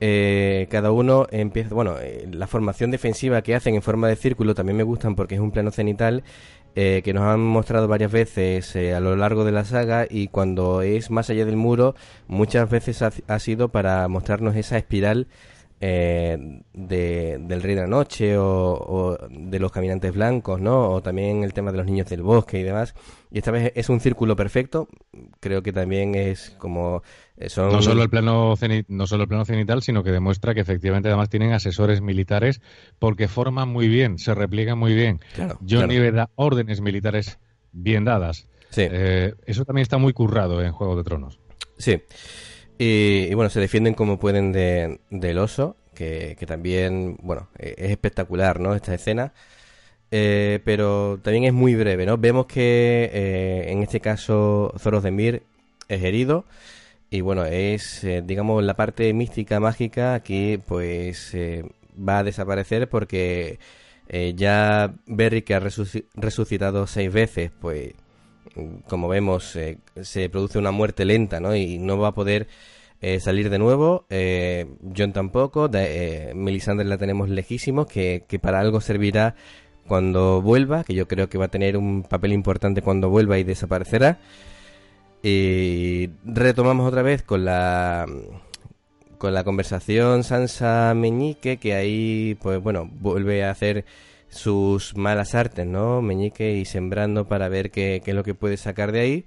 Speaker 5: Eh, cada uno empieza, bueno, eh, la formación defensiva que hacen en forma de círculo también me gustan porque es un plano cenital eh, que nos han mostrado varias veces a lo largo de la saga y cuando es más allá del muro muchas veces ha sido para mostrarnos esa espiral eh, de, del Rey de la Noche o, de los caminantes blancos, ¿no? O también el tema de los niños del bosque y demás. Y esta vez es un círculo perfecto. Creo que también es como
Speaker 7: eh, no solo el plano no solo el plano cenital, sino que demuestra que efectivamente además tienen asesores militares porque forman muy bien, se repliegan muy bien. Claro, Johnny claro. da órdenes militares bien dadas. Eh, eso también está muy currado en Juego de Tronos.
Speaker 5: Sí. Y, bueno, se defienden como pueden de, del oso, que, también, bueno, e, es espectacular, ¿no? Esta escena. Eh, pero también es muy breve, ¿no? Vemos que eh, en este caso Zoros de Mir es herido y bueno, es, eh, digamos, la parte mística, mágica aquí pues va a desaparecer porque ya Berry que ha resucitado seis veces, pues como vemos, eh, se produce una muerte lenta, ¿no? Y no va a poder eh, salir de nuevo. Eh, John tampoco. De, la tenemos lejísimos, que, que, para algo servirá cuando vuelva, que yo creo que va a tener un papel importante cuando vuelva y desaparecerá. Y retomamos otra vez con la con la conversación Sansa Meñique, que ahí, pues bueno, vuelve a hacer sus malas artes, ¿no? Meñique y sembrando para ver qué, es lo que puede sacar de ahí.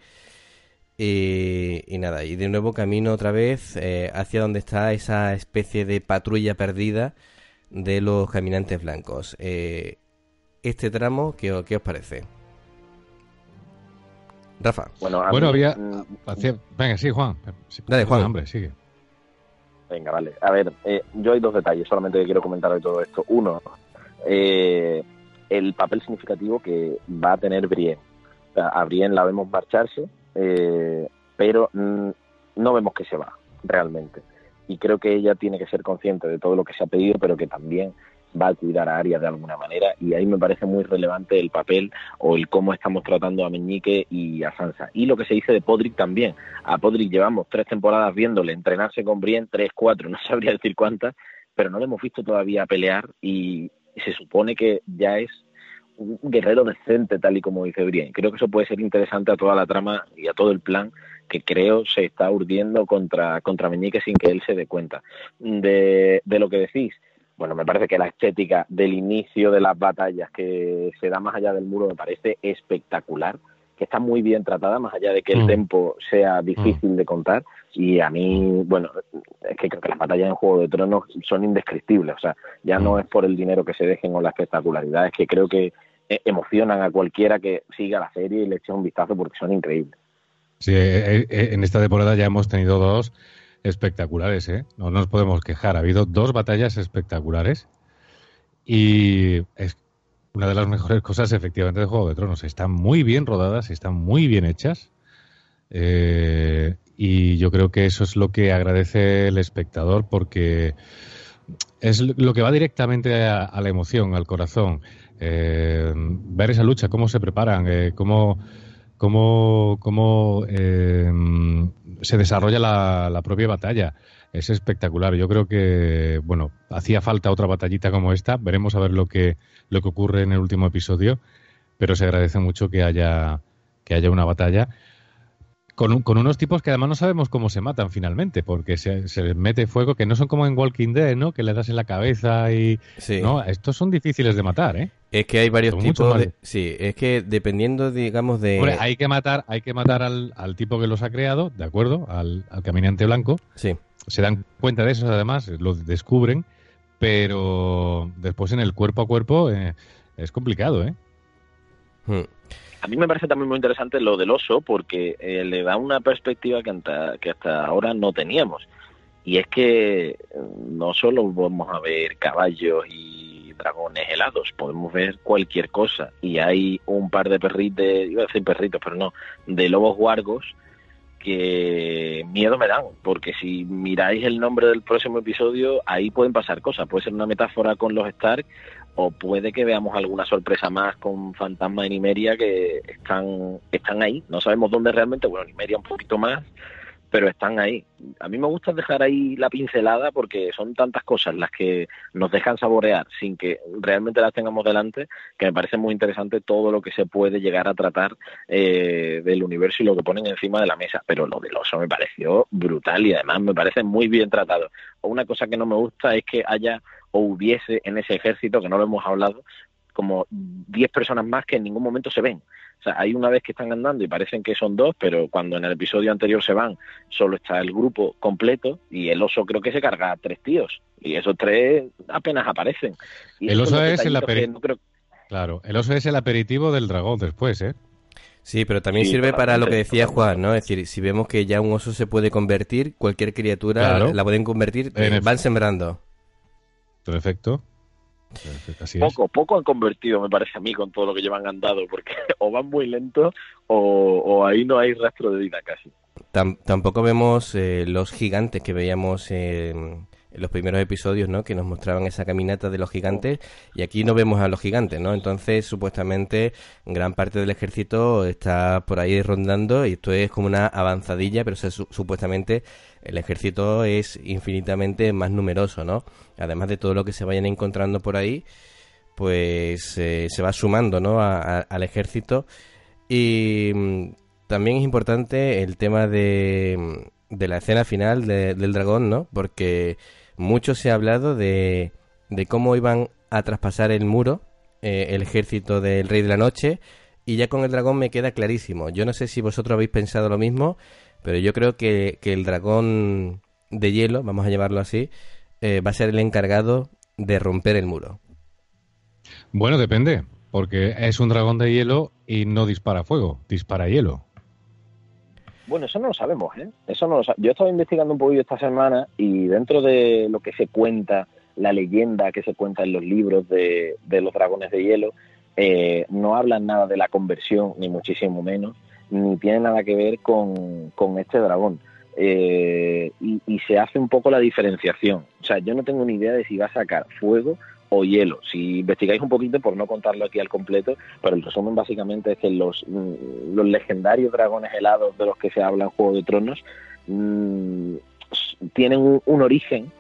Speaker 5: Y, nada, y de nuevo camino otra vez eh, hacia donde está esa especie de patrulla perdida de los caminantes blancos. Eh, este tramo, ¿qué, ¿qué, os parece? Rafa.
Speaker 7: Bueno, había... Mm, venga, sí, Juan.
Speaker 5: Dale, Juan.
Speaker 7: Hombre, sigue.
Speaker 6: Venga, vale. A ver, eh, yo hay dos detalles solamente que quiero comentar de todo esto. Uno, eh, el papel significativo que va a tener Brienne. a Brienne la vemos marcharse, eh, pero mm, no vemos que se va realmente. Y creo que ella tiene que ser consciente de todo lo que se ha pedido, pero que también va a cuidar a Arya de alguna manera y ahí me parece muy relevante el papel o el cómo estamos tratando a Meñique y a Sansa. Y lo que se dice de Podrick también. A Podrick llevamos tres temporadas viéndole entrenarse con Brienne, tres, cuatro, no *laughs* sabría decir cuántas, pero no le hemos visto todavía pelear y, se supone que ya es un guerrero decente, tal y como dice Brienne. Creo que eso puede ser interesante a toda la trama y a todo el plan que creo se está urdiendo contra, contra Meñique sin que él se dé cuenta. De lo que decís, bueno, me parece que la estética del inicio de las batallas que se da más allá del muro me parece espectacular que está muy bien tratada, más allá de que el mm. tempo sea difícil mm. de contar. Y a mí, bueno, es que creo que las batallas en Juego de Tronos son indescriptibles. O sea, ya no mm. es por el dinero que se dejen o la espectacularidad, es que creo que eh, emocionan a cualquiera que siga la serie y le eche un vistazo porque son increíbles.
Speaker 7: Sí, eh, en esta temporada ya hemos tenido dos espectaculares, ¿eh? No nos podemos quejar. Ha habido dos batallas espectaculares y es una de las mejores *laughs* cosas efectivamente de Juego de Tronos. Están muy bien rodadas, están muy bien hechas. Eh, y yo creo que eso es lo que agradece el espectador porque es lo que va directamente a, la emoción, al corazón. Eh, ver esa lucha, cómo se preparan, eh, cómo, cómo, cómo se desarrolla la, propia batalla. Es espectacular. Yo creo que, bueno, hacía falta otra batallita como esta. Veremos a ver lo que, lo que ocurre en el último episodio, pero se agradece mucho que haya, que haya una batalla. Con, con, unos tipos que además no sabemos cómo se matan finalmente, porque se, se, les mete fuego, que no son como en Walking Dead, ¿no? Que le das en la cabeza y... No, estos son difíciles de matar, ¿eh?
Speaker 5: Es que hay varios tipos de... Sí, es que dependiendo, digamos, de...
Speaker 7: Hombre, hay que matar, hay que matar al, al tipo que los ha creado, ¿de acuerdo? Al, al, caminante blanco.
Speaker 5: Sí.
Speaker 7: Se dan cuenta de eso, además, lo descubren, pero después en el cuerpo a cuerpo eh, es complicado, ¿eh?
Speaker 6: Hmm. A mí me parece también muy interesante lo del oso porque eh, le da una perspectiva que hasta, que hasta ahora no teníamos. Y es que eh, no solo vamos a ver caballos y dragones helados, podemos ver cualquier cosa. Y hay un par de perritos, iba a decir perritos, pero no, de lobos guargos que miedo me dan, porque si miráis el nombre del próximo episodio, ahí pueden pasar cosas. Puede ser una metáfora con los Stark o puede que veamos alguna sorpresa más con Fantasma y Nimeria que están, están ahí. No sabemos dónde realmente, bueno, Nimeria un poquito más, pero están ahí. A mí me gusta dejar ahí la pincelada porque son tantas cosas las que nos dejan saborear sin que realmente las tengamos delante, que me parece muy interesante todo lo que se puede llegar a tratar eh, del universo y lo que ponen encima de la mesa. Pero lo del oso me pareció brutal y además me parece muy bien tratado. Una cosa que no me gusta es que haya o hubiese en ese ejército, que no lo hemos hablado, como 10 personas más que en ningún momento se ven. O sea, hay una vez que están andando y parecen que son dos, pero cuando en el episodio anterior se van, solo está el grupo completo y el oso creo que se carga a tres tíos y esos tres apenas aparecen.
Speaker 7: el oso es el aperitivo. Claro, el oso es el aperitivo del dragón después, ¿eh?
Speaker 5: Sí, pero también sirve para lo que decía Juan, ¿no? Es decir, si vemos que ya un oso se puede convertir, cualquier criatura la pueden convertir, eh, van sembrando.
Speaker 7: Perfecto.
Speaker 6: poco, poco han convertido, me parece a mí, con todo lo que llevan andado, porque *laughs* o van muy lento o, ahí no hay rastro de vida casi.
Speaker 5: tampoco vemos eh, los gigantes que veíamos en los primeros episodios, ¿no? Que nos mostraban esa caminata de los gigantes y aquí no vemos a los gigantes, ¿no? Entonces, supuestamente, gran parte del ejército está por ahí rondando y esto es como una avanzadilla, pero supuestamente el ejército es infinitamente más numeroso, ¿no? Además de todo lo que se vayan encontrando por ahí, pues eh, se va sumando, ¿no? al ejército y mm, también es importante el tema de, de la escena final del dragón, ¿no? Porque mucho se ha hablado de, de cómo iban a traspasar el muro eh, el ejército del Rey de la Noche y ya con el dragón me queda clarísimo. Yo no sé si vosotros habéis pensado lo mismo, pero yo creo que, que el dragón de hielo, vamos a llamarlo así, eh, va a ser el encargado de romper el muro.
Speaker 7: Bueno, depende, porque es un dragón de hielo y no dispara fuego, dispara hielo.
Speaker 6: Bueno, eso no lo sabemos, ¿eh? Eso no lo Yo he estado investigando un poquito esta semana y dentro de lo que se cuenta, la leyenda que se cuenta en los libros de, los dragones de hielo, eh, no hablan nada de la conversión, ni muchísimo menos, ni tiene nada que ver con, este dragón. Eh, y, y, se hace un poco la diferenciación. O sea, yo no tengo ni idea de si va a sacar fuego o hielo. Si investigáis un poquito, por no contarlo aquí al completo, pero el resumen básicamente es que los, mm, los legendarios dragones helados de los que se habla en Juego de Tronos mmm, tienen un, origen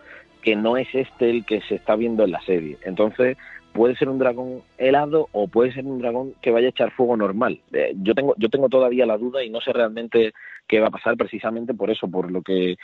Speaker 6: que no es este el que se está viendo en la serie. Entonces, puede ser un dragón helado o puede ser un dragón que vaya a echar fuego normal. Eh, yo tengo yo tengo todavía la duda y no sé realmente qué va a pasar precisamente por eso, por lo que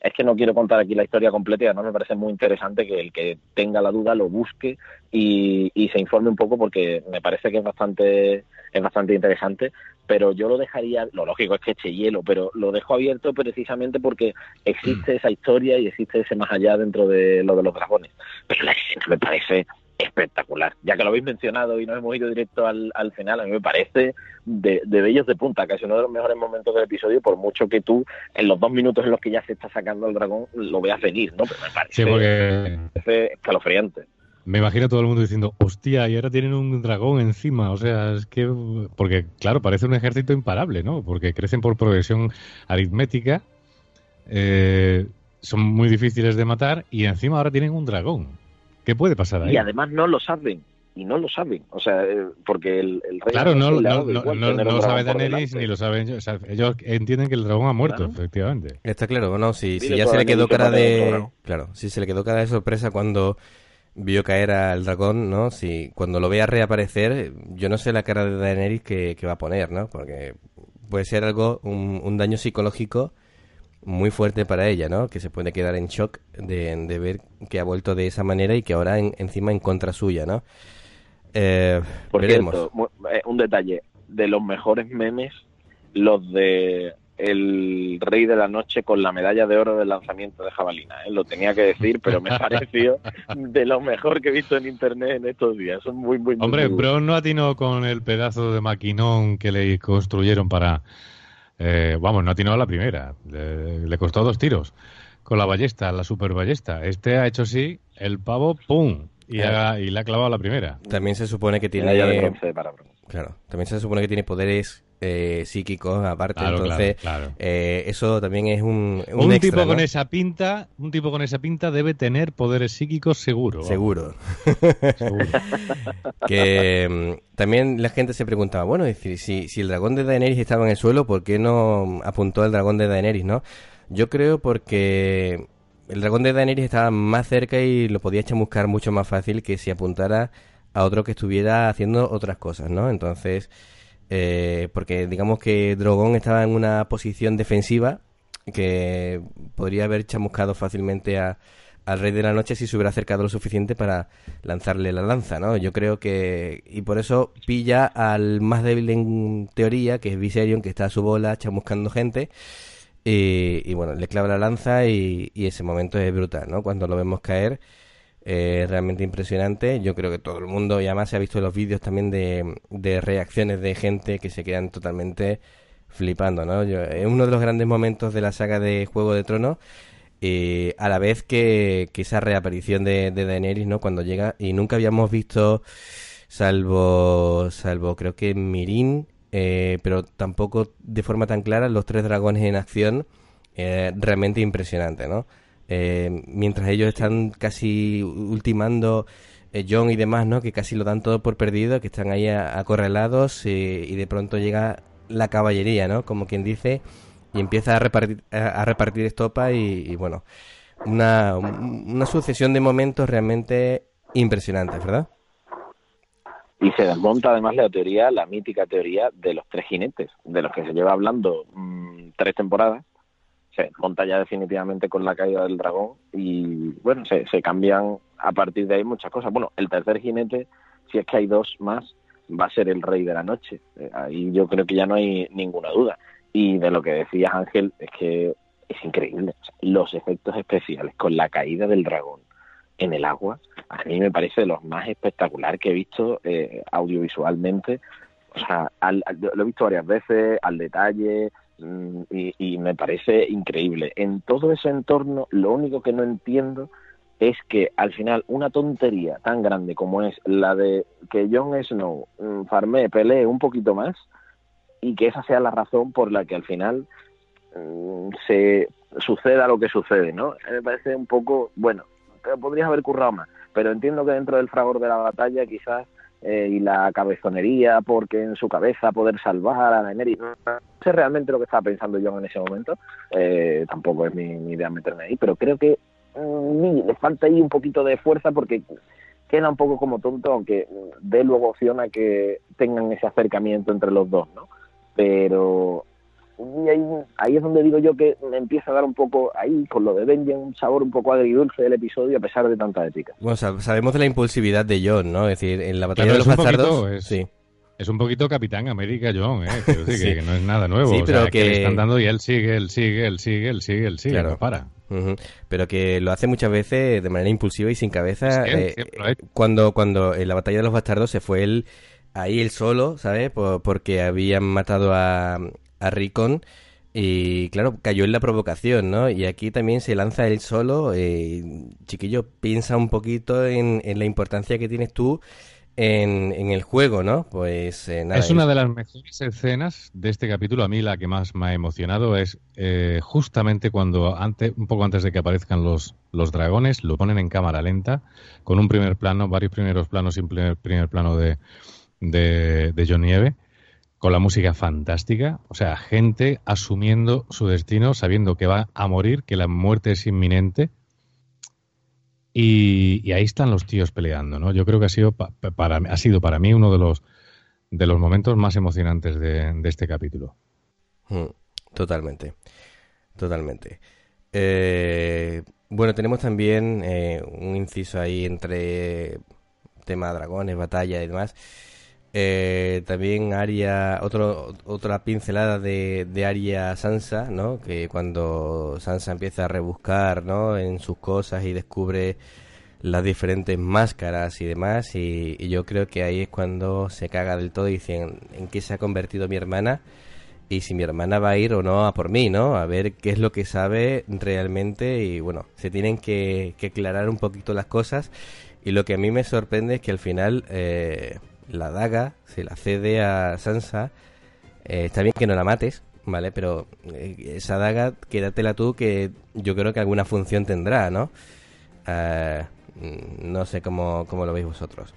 Speaker 6: es que no quiero contar aquí la historia completa y además me parece muy interesante que el que tenga la duda lo busque y, se informe un poco porque me parece que es bastante es bastante interesante, pero yo lo dejaría, lo lógico es que eche hielo, pero lo dejo abierto precisamente porque existe esa historia y existe ese más allá dentro de lo de los dragones. Pero la escena me parece espectacular. Ya que lo habéis mencionado y nos hemos ido directo al, al final, a mí me parece de, de bellos de punta, casi uno de los mejores momentos del episodio, por mucho que tú en los dos minutos en los que ya se está sacando el dragón lo veas venir, ¿no? Pero me parece,
Speaker 7: sí, porque...
Speaker 6: escalofriante.
Speaker 7: Me imagino todo el mundo diciendo, hostia, y ahora tienen un dragón encima. O sea, es que. Porque, claro, parece un ejército imparable, ¿no? Porque crecen por progresión aritmética, eh, son muy difíciles de matar y encima ahora tienen un dragón. ¿Qué puede pasar ahí?
Speaker 6: Y además no lo saben y no lo saben. O sea, eh, porque el, rey.
Speaker 7: Claro, no, no, no, no, lo sabe Daenerys ni lo saben ellos. ellos entienden que el dragón ha muerto, efectivamente.
Speaker 5: Está claro, ¿no? Si, si ya se le quedó cara de. Claro, si se le quedó cara de sorpresa cuando vio caer al dragón, ¿no? Si cuando lo vea reaparecer, yo no sé la cara de Daenerys que, que va a poner, ¿no? Porque puede ser algo, un, un, daño psicológico muy fuerte para ella, ¿no? Que se puede quedar en shock de, de ver que ha vuelto de esa manera y que ahora encima en contra suya, ¿no? Eh,
Speaker 6: Por cierto, eh, un detalle, de los mejores memes, los de el Rey de la Noche con la medalla de oro del lanzamiento de jabalina. ¿eh? Lo tenía que decir, pero me *laughs* pareció de lo mejor que he visto en internet en estos días. Son muy, muy,
Speaker 7: Hombre,
Speaker 6: muy
Speaker 7: pero no atinó con el pedazo de maquinón que le construyeron para. Eh, vamos, no atinó a la primera. Le, le, costó dos tiros. Con la ballesta, la super ballesta. Este ha hecho sí, el pavo, ¡pum! Y, y, le ha clavado la primera.
Speaker 5: También se supone que tiene. Claro, también se supone que tiene poderes eh, psíquicos aparte. entonces, Eh, eso también es un.
Speaker 7: Un, tipo con esa pinta, un tipo con esa pinta debe tener poderes psíquicos seguro.
Speaker 5: Seguro. seguro. *laughs* que mm, también la gente se preguntaba, bueno, si, si el dragón de Daenerys estaba en el suelo, ¿por qué no apuntó al dragón de Daenerys, no? Yo creo porque el dragón de Daenerys estaba más cerca y lo podía chamuscar mucho más fácil que si apuntara a otro que estuviera haciendo otras cosas, ¿no? Entonces, eh, porque digamos que Drogon estaba en una posición defensiva que podría haber chamuscado fácilmente a, al Rey de la Noche si se hubiera acercado lo suficiente para lanzarle la lanza, ¿no? Yo creo que... Y por eso pilla al más débil en teoría, que es Viserion, que está a su bola chamuscando gente y, bueno, le clava la lanza y, ese momento es brutal, ¿no? Cuando lo vemos caer, realmente impresionante. Yo creo que todo el mundo, y además se ha visto los vídeos también de, reacciones de gente que se quedan totalmente flipando, ¿no? es uno de los grandes momentos de la saga de Juego de Tronos. y a la vez que, esa reaparición de, de Daenerys, ¿no? Cuando llega y nunca habíamos visto, salvo, salvo creo que Mirin eh, pero tampoco de forma tan clara los tres dragones en acción, eh, realmente impresionante, ¿no? Eh, mientras ellos están casi ultimando John y demás, ¿no? Que casi lo dan todo por perdido, que están ahí acorralados y de pronto llega la caballería, ¿no? Como quien dice, y empieza a repartir, a, repartir estopa y, bueno, una, sucesión de momentos realmente impresionantes, ¿verdad?
Speaker 6: Y se desmonta además la teoría, la mítica teoría de los tres jinetes, de los que se lleva hablando mmm, tres temporadas. Se desmonta ya definitivamente con la caída del dragón y bueno, se, cambian a partir de ahí muchas cosas. Bueno, el tercer jinete, si es que hay dos más, va a ser el rey de la noche. Eh, ahí yo creo que ya no hay ninguna duda. Y de lo que decías Ángel, es que es increíble. los efectos especiales con la caída del dragón en el agua, a mí me parece de los más espectacular que he visto eh, audiovisualmente. O sea, lo he visto varias veces, al detalle, mm, y, me parece increíble. En todo ese entorno, lo único que no entiendo es que al final una tontería tan grande como es la de que Jon Snow mm, farme, pelee un poquito más y que esa sea la razón por la que al final mm, se suceda lo que sucede, ¿no? Me parece un poco, bueno, podrías haber currado más. Pero entiendo que dentro del fragor de la batalla quizás eh, y la cabezonería, porque en su cabeza poder salvar a Daenerys, no sé realmente lo que estaba pensando yo en ese momento, eh, tampoco es mi, idea meterme ahí, pero creo que mm, le falta ahí un poquito de fuerza porque queda un poco como tonto, aunque dé luego opción a que tengan ese acercamiento entre los dos, ¿no? Pero ahí, ahí, es donde digo yo que me empieza a dar un poco, ahí con lo de Benjen, un sabor un poco agridulce del episodio a pesar de tanta ética.
Speaker 5: Bueno, sabemos de la impulsividad de John, ¿no? Es decir, en la batalla de los bastardos...
Speaker 7: Es, sí. es un poquito Capitán América John, ¿eh? *laughs* que, no es nada nuevo. Sí, pero que... le están dando y él sigue, él sigue, él sigue, él sigue, él sigue, no para.
Speaker 5: Pero que lo hace muchas veces de manera impulsiva y sin cabeza. Eh, cuando, cuando en la batalla de los bastardos se fue él ahí él solo, ¿sabes? porque habían matado a, a Ricon y claro, cayó en la provocación, ¿no? Y aquí también se lanza él solo. Eh, chiquillo, piensa un poquito en, en la importancia que tienes tú en, el juego, ¿no? Pues
Speaker 7: eh, Es una de las mejores escenas de este capítulo. A mí la que más me ha emocionado es eh, justamente cuando, antes, un poco antes de que aparezcan los, los dragones, lo ponen en cámara lenta, con un primer plano, varios primeros planos y un primer, primer plano de, de, de John Nieve, con la música fantástica. O sea, gente asumiendo su destino, sabiendo que va a morir, que la muerte es inminente y, ahí están los tíos peleando, ¿no? Yo creo que ha sido, para, ha sido para mí uno de los, de los momentos más emocionantes de, este capítulo.
Speaker 5: Mm, totalmente, totalmente. Eh, bueno, tenemos también eh, un inciso ahí entre tema dragones, batalla y demás. Eh, también Aria, otro, otra pincelada de, de Aria Sansa, ¿no? Que cuando Sansa empieza a rebuscar, ¿no? En sus cosas y descubre las diferentes máscaras y demás, y, yo creo que ahí es cuando se caga del todo y dicen en qué se ha convertido mi hermana y si mi hermana va a ir o no a por mí, ¿no? A ver qué es lo que sabe realmente y bueno, se tienen que, que aclarar un poquito las cosas y lo que a mí me sorprende es que al final eh, la daga se la cede a Sansa. Eh, está bien que no la mates, ¿vale? Pero eh, esa daga, quédatela tú, que yo creo que alguna función tendrá, ¿no? Eh, no sé cómo, cómo, lo veis vosotros.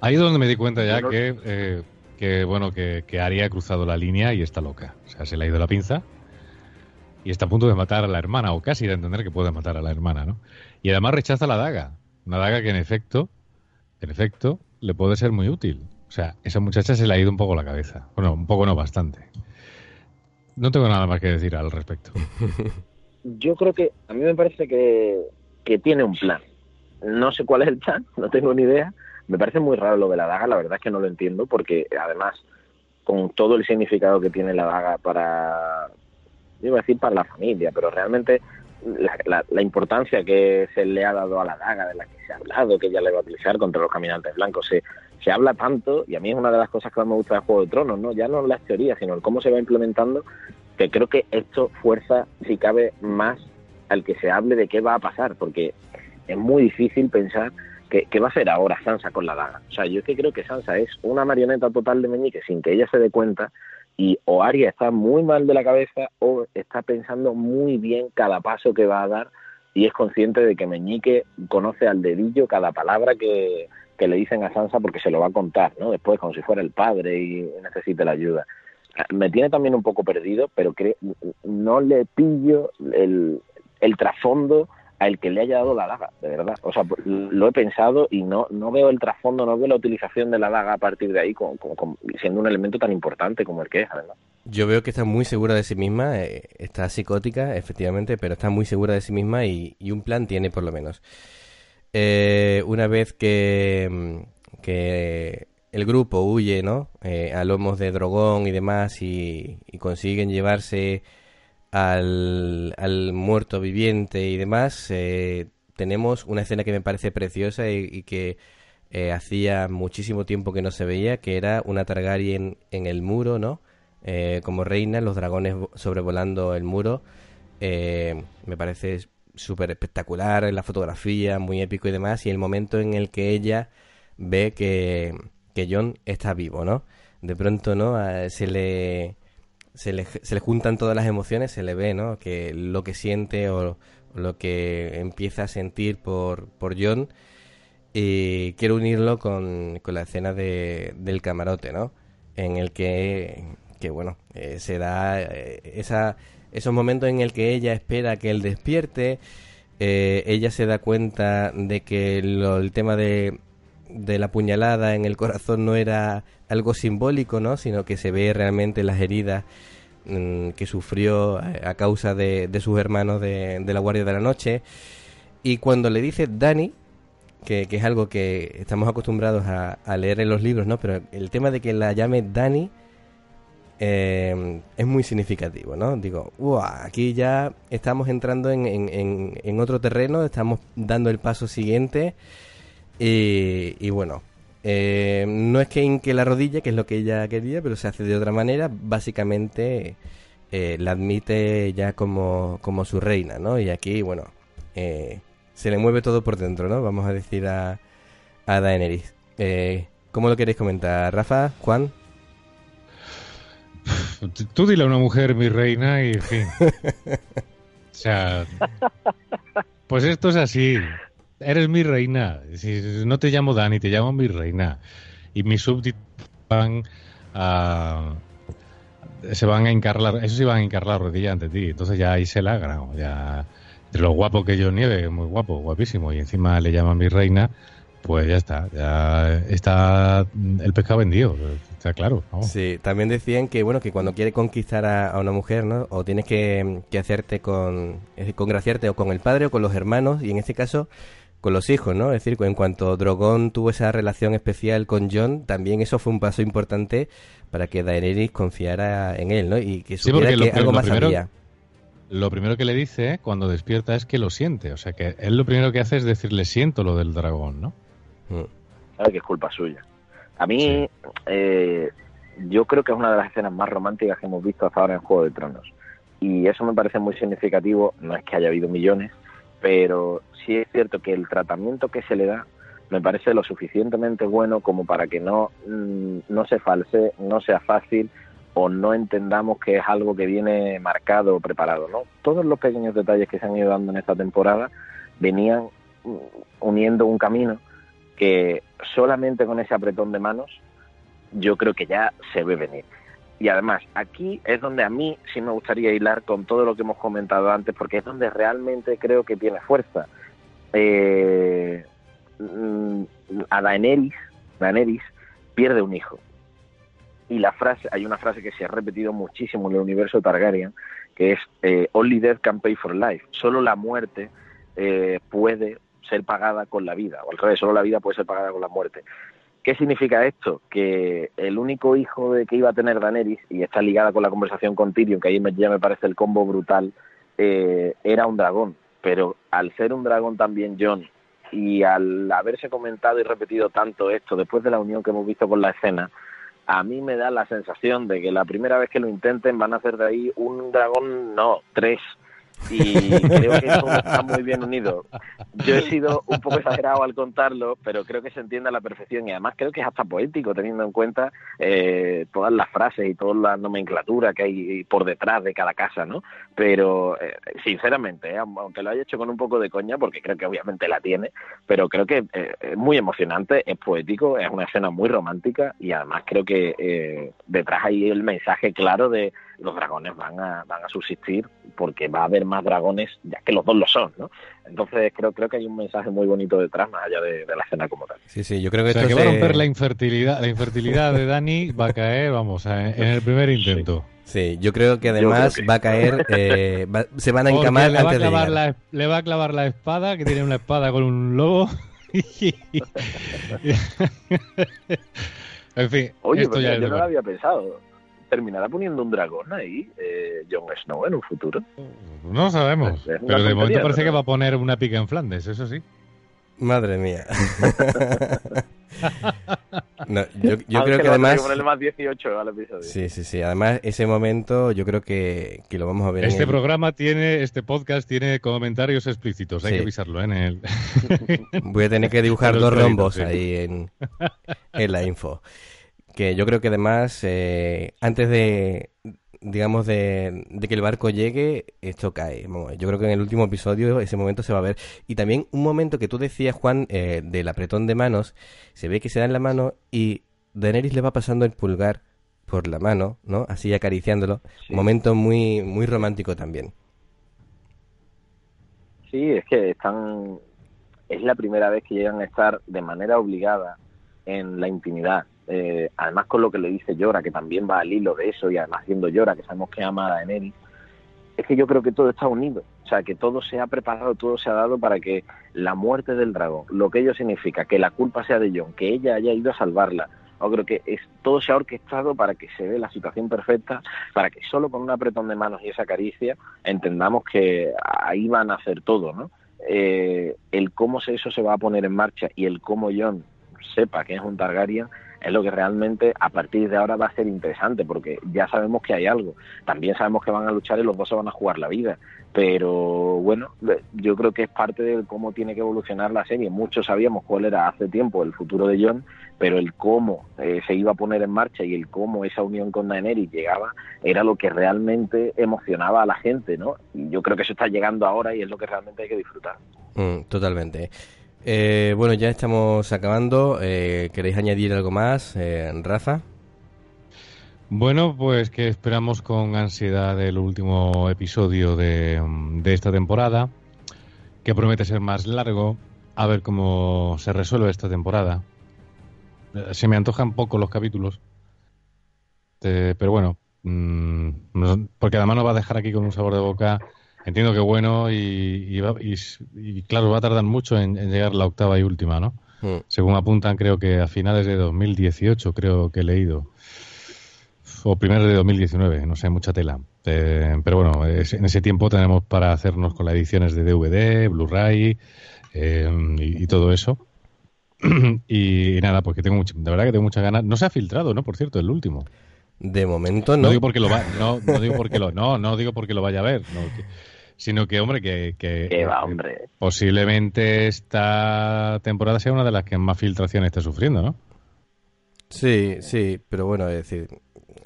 Speaker 7: Ahí es donde me di cuenta ya que, que bueno, que, que Aria ha cruzado la línea y está loca. O sea, se le ha ido la pinza y está a punto de matar a la hermana, o casi de entender que puede matar a la hermana, ¿no? Y además rechaza la daga. Una daga que en efecto, en efecto, le puede ser muy útil. O sea, esa muchacha se le ha ido un poco la cabeza. Bueno, un poco no, bastante. No tengo nada más que decir al respecto. *laughs*
Speaker 6: Yo creo que a mí me parece que, que tiene un plan. No sé cuál es el plan, *laughs* no tengo ni idea. Me parece muy raro lo de la daga, la verdad es que no lo entiendo, porque además, con todo el significado que tiene la daga para, iba a decir para la familia, pero realmente la, importancia que se le ha dado a la daga, de la que se ha hablado, que ella le va a utilizar contra los caminantes blancos, se, se habla tanto, y a mí es una de las cosas que más me gusta del Juego de Tronos, ¿no? ya no las teorías, sino el cómo se va implementando, que creo que esto fuerza, si cabe, más al que se hable de qué va a pasar, porque es muy difícil pensar qué, qué va a hacer ahora Sansa con la daga. O sea, yo es que creo que Sansa es una marioneta total de Meñique sin que ella se dé cuenta, y o Aria está muy mal de la cabeza o está pensando muy bien cada paso que va a dar y es consciente de que Meñique conoce al dedillo cada palabra que, le dicen a Sansa porque se lo va a contar, ¿no? Después, como si fuera el padre y necesite la ayuda. Me tiene también un poco perdido, pero no le pillo el, el trasfondo al que le haya dado la daga, de verdad. O sea, lo he pensado y no, no veo el trasfondo, no veo la utilización de la daga a partir de ahí como, siendo un elemento tan importante como el que es, además.
Speaker 5: Yo veo que está muy segura de sí misma, eh, está psicótica, efectivamente, pero está muy segura de sí misma y, un plan tiene por lo menos. Eh, una vez que, mm, que el grupo huye, ¿no? Eh, a lomos de drogón y demás y consiguen llevarse al, al muerto viviente y demás, eh, tenemos una escena que me parece preciosa y, que eh, hacía muchísimo tiempo que no se veía, que era una Targaryen en el muro, ¿no? Eh, como reina, los dragones sobrevolando el muro. me parece súper espectacular la fotografía, muy épico y demás. Y el momento en el que ella ve que, que John está vivo, ¿no? De pronto, ¿no? se le se le, se le juntan todas las emociones, se le ve, ¿no? Que lo que siente o, lo que empieza a sentir por, por John. Y quiero unirlo con, con la escena de, del camarote, ¿no? En el que, que bueno, eh, se da eh, esa, esos momentos en el que ella espera que él despierte. Eh, ella se da cuenta de que el tema de, de la puñalada en el corazón no era algo simbólico, ¿no? Sino que se ve realmente las heridas mm, que sufrió a causa de, sus hermanos de, la Guardia de la Noche. Y cuando le dice Dani, que, es algo que estamos acostumbrados a, leer en los libros, ¿no? Pero el tema de que la llame Dani eh, es muy significativo, ¿no? Digo, aquí ya estamos entrando en, en, otro terreno, estamos dando el paso siguiente y, bueno, eh, no es que inque la rodilla, que es lo que ella quería, pero se hace de otra manera, básicamente eh, la admite ya como, como su reina, ¿no? Y aquí, bueno, eh, se le mueve todo por dentro, ¿no? Vamos a decir a, a Daenerys. Eh, ¿Cómo lo queréis comentar, Rafa, Juan?
Speaker 7: Tú dile a una mujer mi reina y en fin. *laughs* o sea, pues esto es así. Eres mi reina. Si no te llamo Dani, te llamo mi reina. Y mis súbditos van a se van a encarlar, eso sí van a encarlar rodilla ante ti. Entonces ya ahí se la ha Ya de lo guapo que yo nieve, muy guapo, guapísimo, y encima le llaman mi reina, pues ya está, ya está el pescado vendido, está claro.
Speaker 5: Sí, también decían que bueno que cuando quieres conquistar a, una mujer, ¿no? O tienes que, hacerte con, congraciarte o con el padre o con los hermanos, y en este caso con los hijos, ¿no? Es decir, en cuanto Drogon tuvo esa relación especial con John, también eso fue un paso importante para que Daenerys confiara en él, ¿no? Y que supiera que algo más había
Speaker 7: lo primero que le dice cuando despierta es que lo siente. O sea, que él lo primero que hace es decirle siento lo del dragón, ¿no?
Speaker 6: Claro que es culpa suya. A mí, eh, yo creo que es una de las escenas más románticas que hemos visto hasta ahora en Juego de Tronos. Y eso me parece muy significativo. No es que haya habido millones, pero sí es cierto que el tratamiento que se le da me parece lo suficientemente bueno como para que no, mm, no se false, no sea fácil o no entendamos que es algo que viene marcado o preparado, ¿no? Todos los pequeños detalles que se han ido dando en esta temporada venían uniendo un camino que solamente con ese apretón de manos yo creo que ya se ve venir. Y además, aquí es donde a mí sí me gustaría hilar con todo lo que hemos comentado antes, porque es donde realmente creo que tiene fuerza. Eh, mm, a Daenerys, Daenerys pierde un hijo y la frase, hay una frase que se ha repetido muchísimo en el universo Targaryen, que es eh, Only death can pay for life. Solo la muerte eh, puede ser pagada con la vida, o al revés, solo la vida puede ser pagada con la muerte. ¿Qué significa esto? Que el único hijo de que iba a tener Daenerys, y está ligada con la conversación con Tyrion, que ahí ya me parece el combo brutal, eh, era un dragón. Pero al ser un dragón también John, y al haberse comentado y repetido tanto esto, después de la unión que hemos visto con la escena, a mí me da la sensación de que la primera vez que lo intenten van a hacer de ahí un dragón, no, tres y creo que eso está muy bien unido. Yo he sido un poco exagerado al contarlo, pero creo que se entiende a la perfección y además creo que es hasta poético teniendo en cuenta eh, todas las frases y toda la nomenclatura que hay por detrás de cada casa, ¿no? Pero eh, sinceramente, eh, aunque lo haya hecho con un poco de coña, porque creo que obviamente la tiene, pero creo que es muy emocionante, es poético, es una escena muy romántica y además creo que detrás hay el mensaje claro de los dragones van a, van a subsistir porque va a haber más dragones, ya que los dos lo son, ¿no? Entonces creo, creo que hay un mensaje muy bonito detrás, más allá de, la escena como tal.
Speaker 5: Sí, sí, yo creo que,
Speaker 7: o
Speaker 5: esto
Speaker 7: va a romper la infertilidad, la infertilidad de Dani va a caer, vamos, en el primer intento.
Speaker 5: Sí. yo creo que además va a caer, *laughs* eh, se van a encamar
Speaker 7: le va a clavar La, le va a clavar la espada, que tiene una espada con un lobo. *laughs* *laughs* en fin,
Speaker 6: Oye, esto ya yo no lo había pensado terminará poniendo un dragón ahí, eh, Jon Snow, en un futuro.
Speaker 7: No sabemos, pues pero de momento parece que va a poner una pica en Flandes, eso sí.
Speaker 5: Madre mía. *laughs* yo, creo que además...
Speaker 6: más 18 al episodio.
Speaker 5: Sí, sí, sí. Además, ese momento yo creo que, lo vamos a ver
Speaker 7: Este programa tiene, este podcast tiene comentarios explícitos, hay que avisarlo ¿eh? en el...
Speaker 5: Voy a tener que dibujar *laughs* dos rombos ahí en, en la info que yo creo que además, eh, antes de, digamos, de, que el barco llegue, esto cae. Yo creo que en el último episodio ese momento se va a ver. Y también un momento que tú decías, Juan, eh, del apretón de manos, se ve que se da en la mano y Daenerys le va pasando el pulgar por la mano, ¿no? Así acariciándolo. Un momento muy, muy romántico también.
Speaker 6: Sí, es que están... Es la primera vez que llegan a estar de manera obligada en la intimidad eh, además con lo que le dice Llora, que también va al hilo de eso, y además siendo Llora, que sabemos que ama a Daenerys, es que yo creo que todo está unido. O sea, que todo se ha preparado, todo se ha dado para que la muerte del dragón, lo que ello significa, que la culpa sea de John, que ella haya ido a salvarla, yo creo que es, todo se ha orquestado para que se dé la situación perfecta, para que solo con un apretón de manos y esa caricia entendamos que ahí van a hacer todo, ¿no? Eh, el cómo eso se va a poner en marcha y el cómo John sepa que es un Targaryen es lo que realmente a partir de ahora va a ser interesante porque ya sabemos que hay algo. También sabemos que van a luchar y los dos se van a jugar la vida. Pero bueno, yo creo que es parte de cómo tiene que evolucionar la serie. Muchos sabíamos cuál era hace tiempo el futuro de John pero el cómo eh, se iba a poner en marcha y el cómo esa unión con Daenerys llegaba era lo que realmente emocionaba a la gente, ¿no? Y yo creo que eso está llegando ahora y es lo que realmente hay que disfrutar.
Speaker 5: Mm, totalmente. Eh, bueno, ya estamos acabando. Eh, ¿Queréis añadir algo más, Rafa?
Speaker 7: Bueno, pues que esperamos con ansiedad el último episodio de, de esta temporada, que promete ser más largo, a ver cómo se resuelve esta temporada se me antojan poco los capítulos. pero bueno, mm, porque además nos va a dejar aquí con un sabor de boca. Entiendo que bueno y, y, claro, va a tardar mucho en, llegar la octava y última, ¿no? Hmm. Según apuntan, creo que a finales de 2018, creo que he leído. O primero de 2019, no sé, mucha tela. Eh, pero bueno, en ese tiempo tenemos para hacernos con las ediciones de DVD, Blu-ray eh, y, todo eso. *clears throat* y, nada, pues que tengo mucho, de verdad que tengo muchas ganas. No se ha filtrado, ¿no? Por cierto, el último.
Speaker 5: De momento no.
Speaker 7: No digo porque lo va, no, no digo porque lo, no, no digo porque lo vaya a ver, sino que hombre que, que
Speaker 6: va, hombre.
Speaker 7: posiblemente esta temporada sea una de las que más filtración esté sufriendo, ¿no?
Speaker 5: Sí, sí, pero bueno, es decir,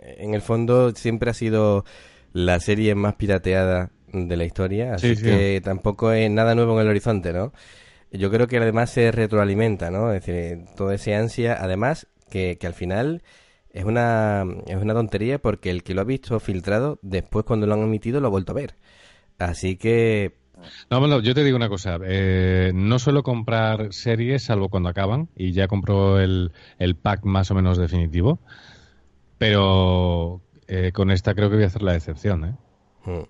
Speaker 5: en el fondo siempre ha sido la serie más pirateada de la historia, así que tampoco es nada nuevo en el horizonte, ¿no? yo creo que además se retroalimenta, ¿no? Es decir, toda esa ansia, además que, que al final es una, es una tontería porque el que lo ha visto filtrado, después cuando lo han emitido lo ha vuelto a ver. Así que...
Speaker 7: No, bueno, yo te digo una cosa, eh, no suelo comprar series salvo cuando acaban y ya compro el, el pack más o menos definitivo, pero eh, con esta creo que voy a hacer la excepción, ¿eh? Hmm.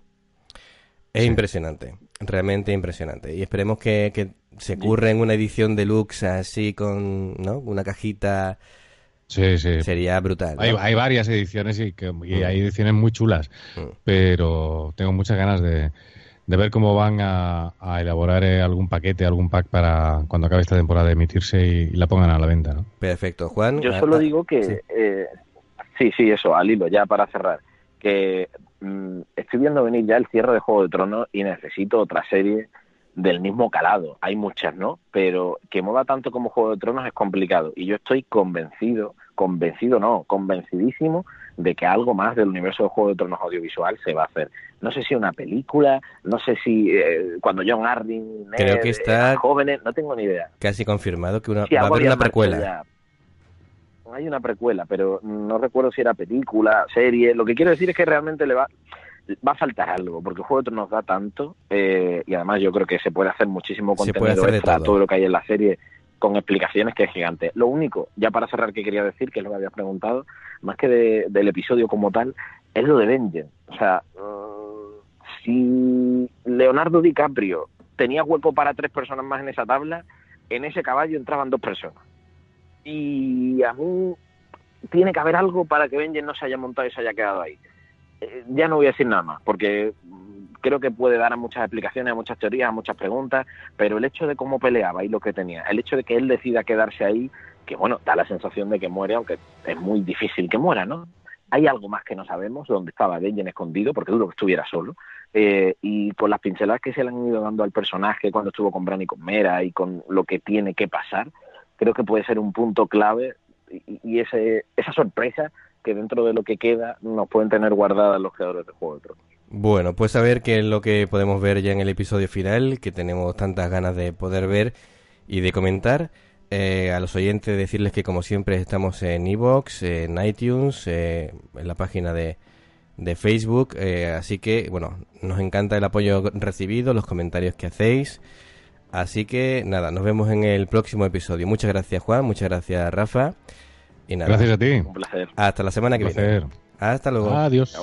Speaker 5: Es impresionante, realmente impresionante. Y esperemos que, que se curre en una edición deluxe así con ¿no? una cajita.
Speaker 7: Sí, sí.
Speaker 5: Sería brutal.
Speaker 7: Hay, varias ediciones y, que, mm. hay ediciones muy chulas, mm. pero tengo muchas ganas de, de ver cómo van a, elaborar eh, algún paquete, algún pack para cuando acabe esta temporada de emitirse y, la pongan a la venta. ¿no?
Speaker 5: Perfecto. Juan.
Speaker 6: Yo solo digo que. Sí. Eh, sí, sí, eso, al hilo, ya para cerrar. Que mm, estoy viendo venir ya el cierre de Juego de Tronos y necesito otra serie del mismo calado. Hay muchas, ¿no? Pero que mueva tanto como Juego de Tronos es complicado. Y yo estoy convencido, convencido no, convencidísimo de que algo más del universo de Juego de Tronos audiovisual se va a hacer. No sé si una película, no sé si eh, cuando John Arryn,
Speaker 5: creo que está
Speaker 6: jóvenes, no tengo ni idea.
Speaker 5: Casi confirmado que una, va a haber una precuela.
Speaker 6: Hay una precuela, pero no recuerdo si era película, serie. Lo que quiero decir es que realmente le va va a faltar algo, porque el juego nos da tanto, eh, y además yo creo que se puede hacer muchísimo contenido extra, todo. todo. lo que hay en la serie, con explicaciones que es gigante. Lo único, ya para cerrar, que quería decir, que es lo que habías preguntado, más que del episodio como tal, es lo de Vengeance. O sea, mm, si Leonardo DiCaprio tenía hueco para tres personas más en esa tabla, en ese caballo entraban dos personas. Y a mí tiene que haber algo para que Vengeance no se haya montado y se haya quedado ahí. Eh, ya no voy a decir nada más, porque creo que puede dar a muchas explicaciones, a muchas teorías, a muchas preguntas, pero el hecho de cómo peleaba y lo que tenía, el hecho de que él decida quedarse ahí, que bueno, da la sensación de que muere, aunque es muy difícil que muera, ¿no? Hay algo más que no sabemos, donde estaba Benjen escondido, porque dudo que estuviera solo, eh, y con las pinceladas que se le han ido dando al personaje cuando estuvo con Bran y con Mera y con lo que tiene que pasar, creo que puede ser un punto clave y, y ese, esa sorpresa que dentro de lo que queda nos pueden tener guardadas los creadores de Juego de Tronos.
Speaker 5: Bueno, pues a ver qué es lo que podemos ver ya en el episodio final, que tenemos tantas ganas de poder ver y de comentar. Eh, a los oyentes decirles que como siempre estamos en Evox, en iTunes, eh, en la página de, de Facebook, eh, así que bueno, nos encanta el apoyo recibido, los comentarios que hacéis. Así que nada, nos vemos en el próximo episodio. Muchas gracias Juan, muchas gracias Rafa.
Speaker 7: Gracias a ti.
Speaker 6: Un placer.
Speaker 5: Hasta la semana que viene. Hasta luego.
Speaker 7: Adiós.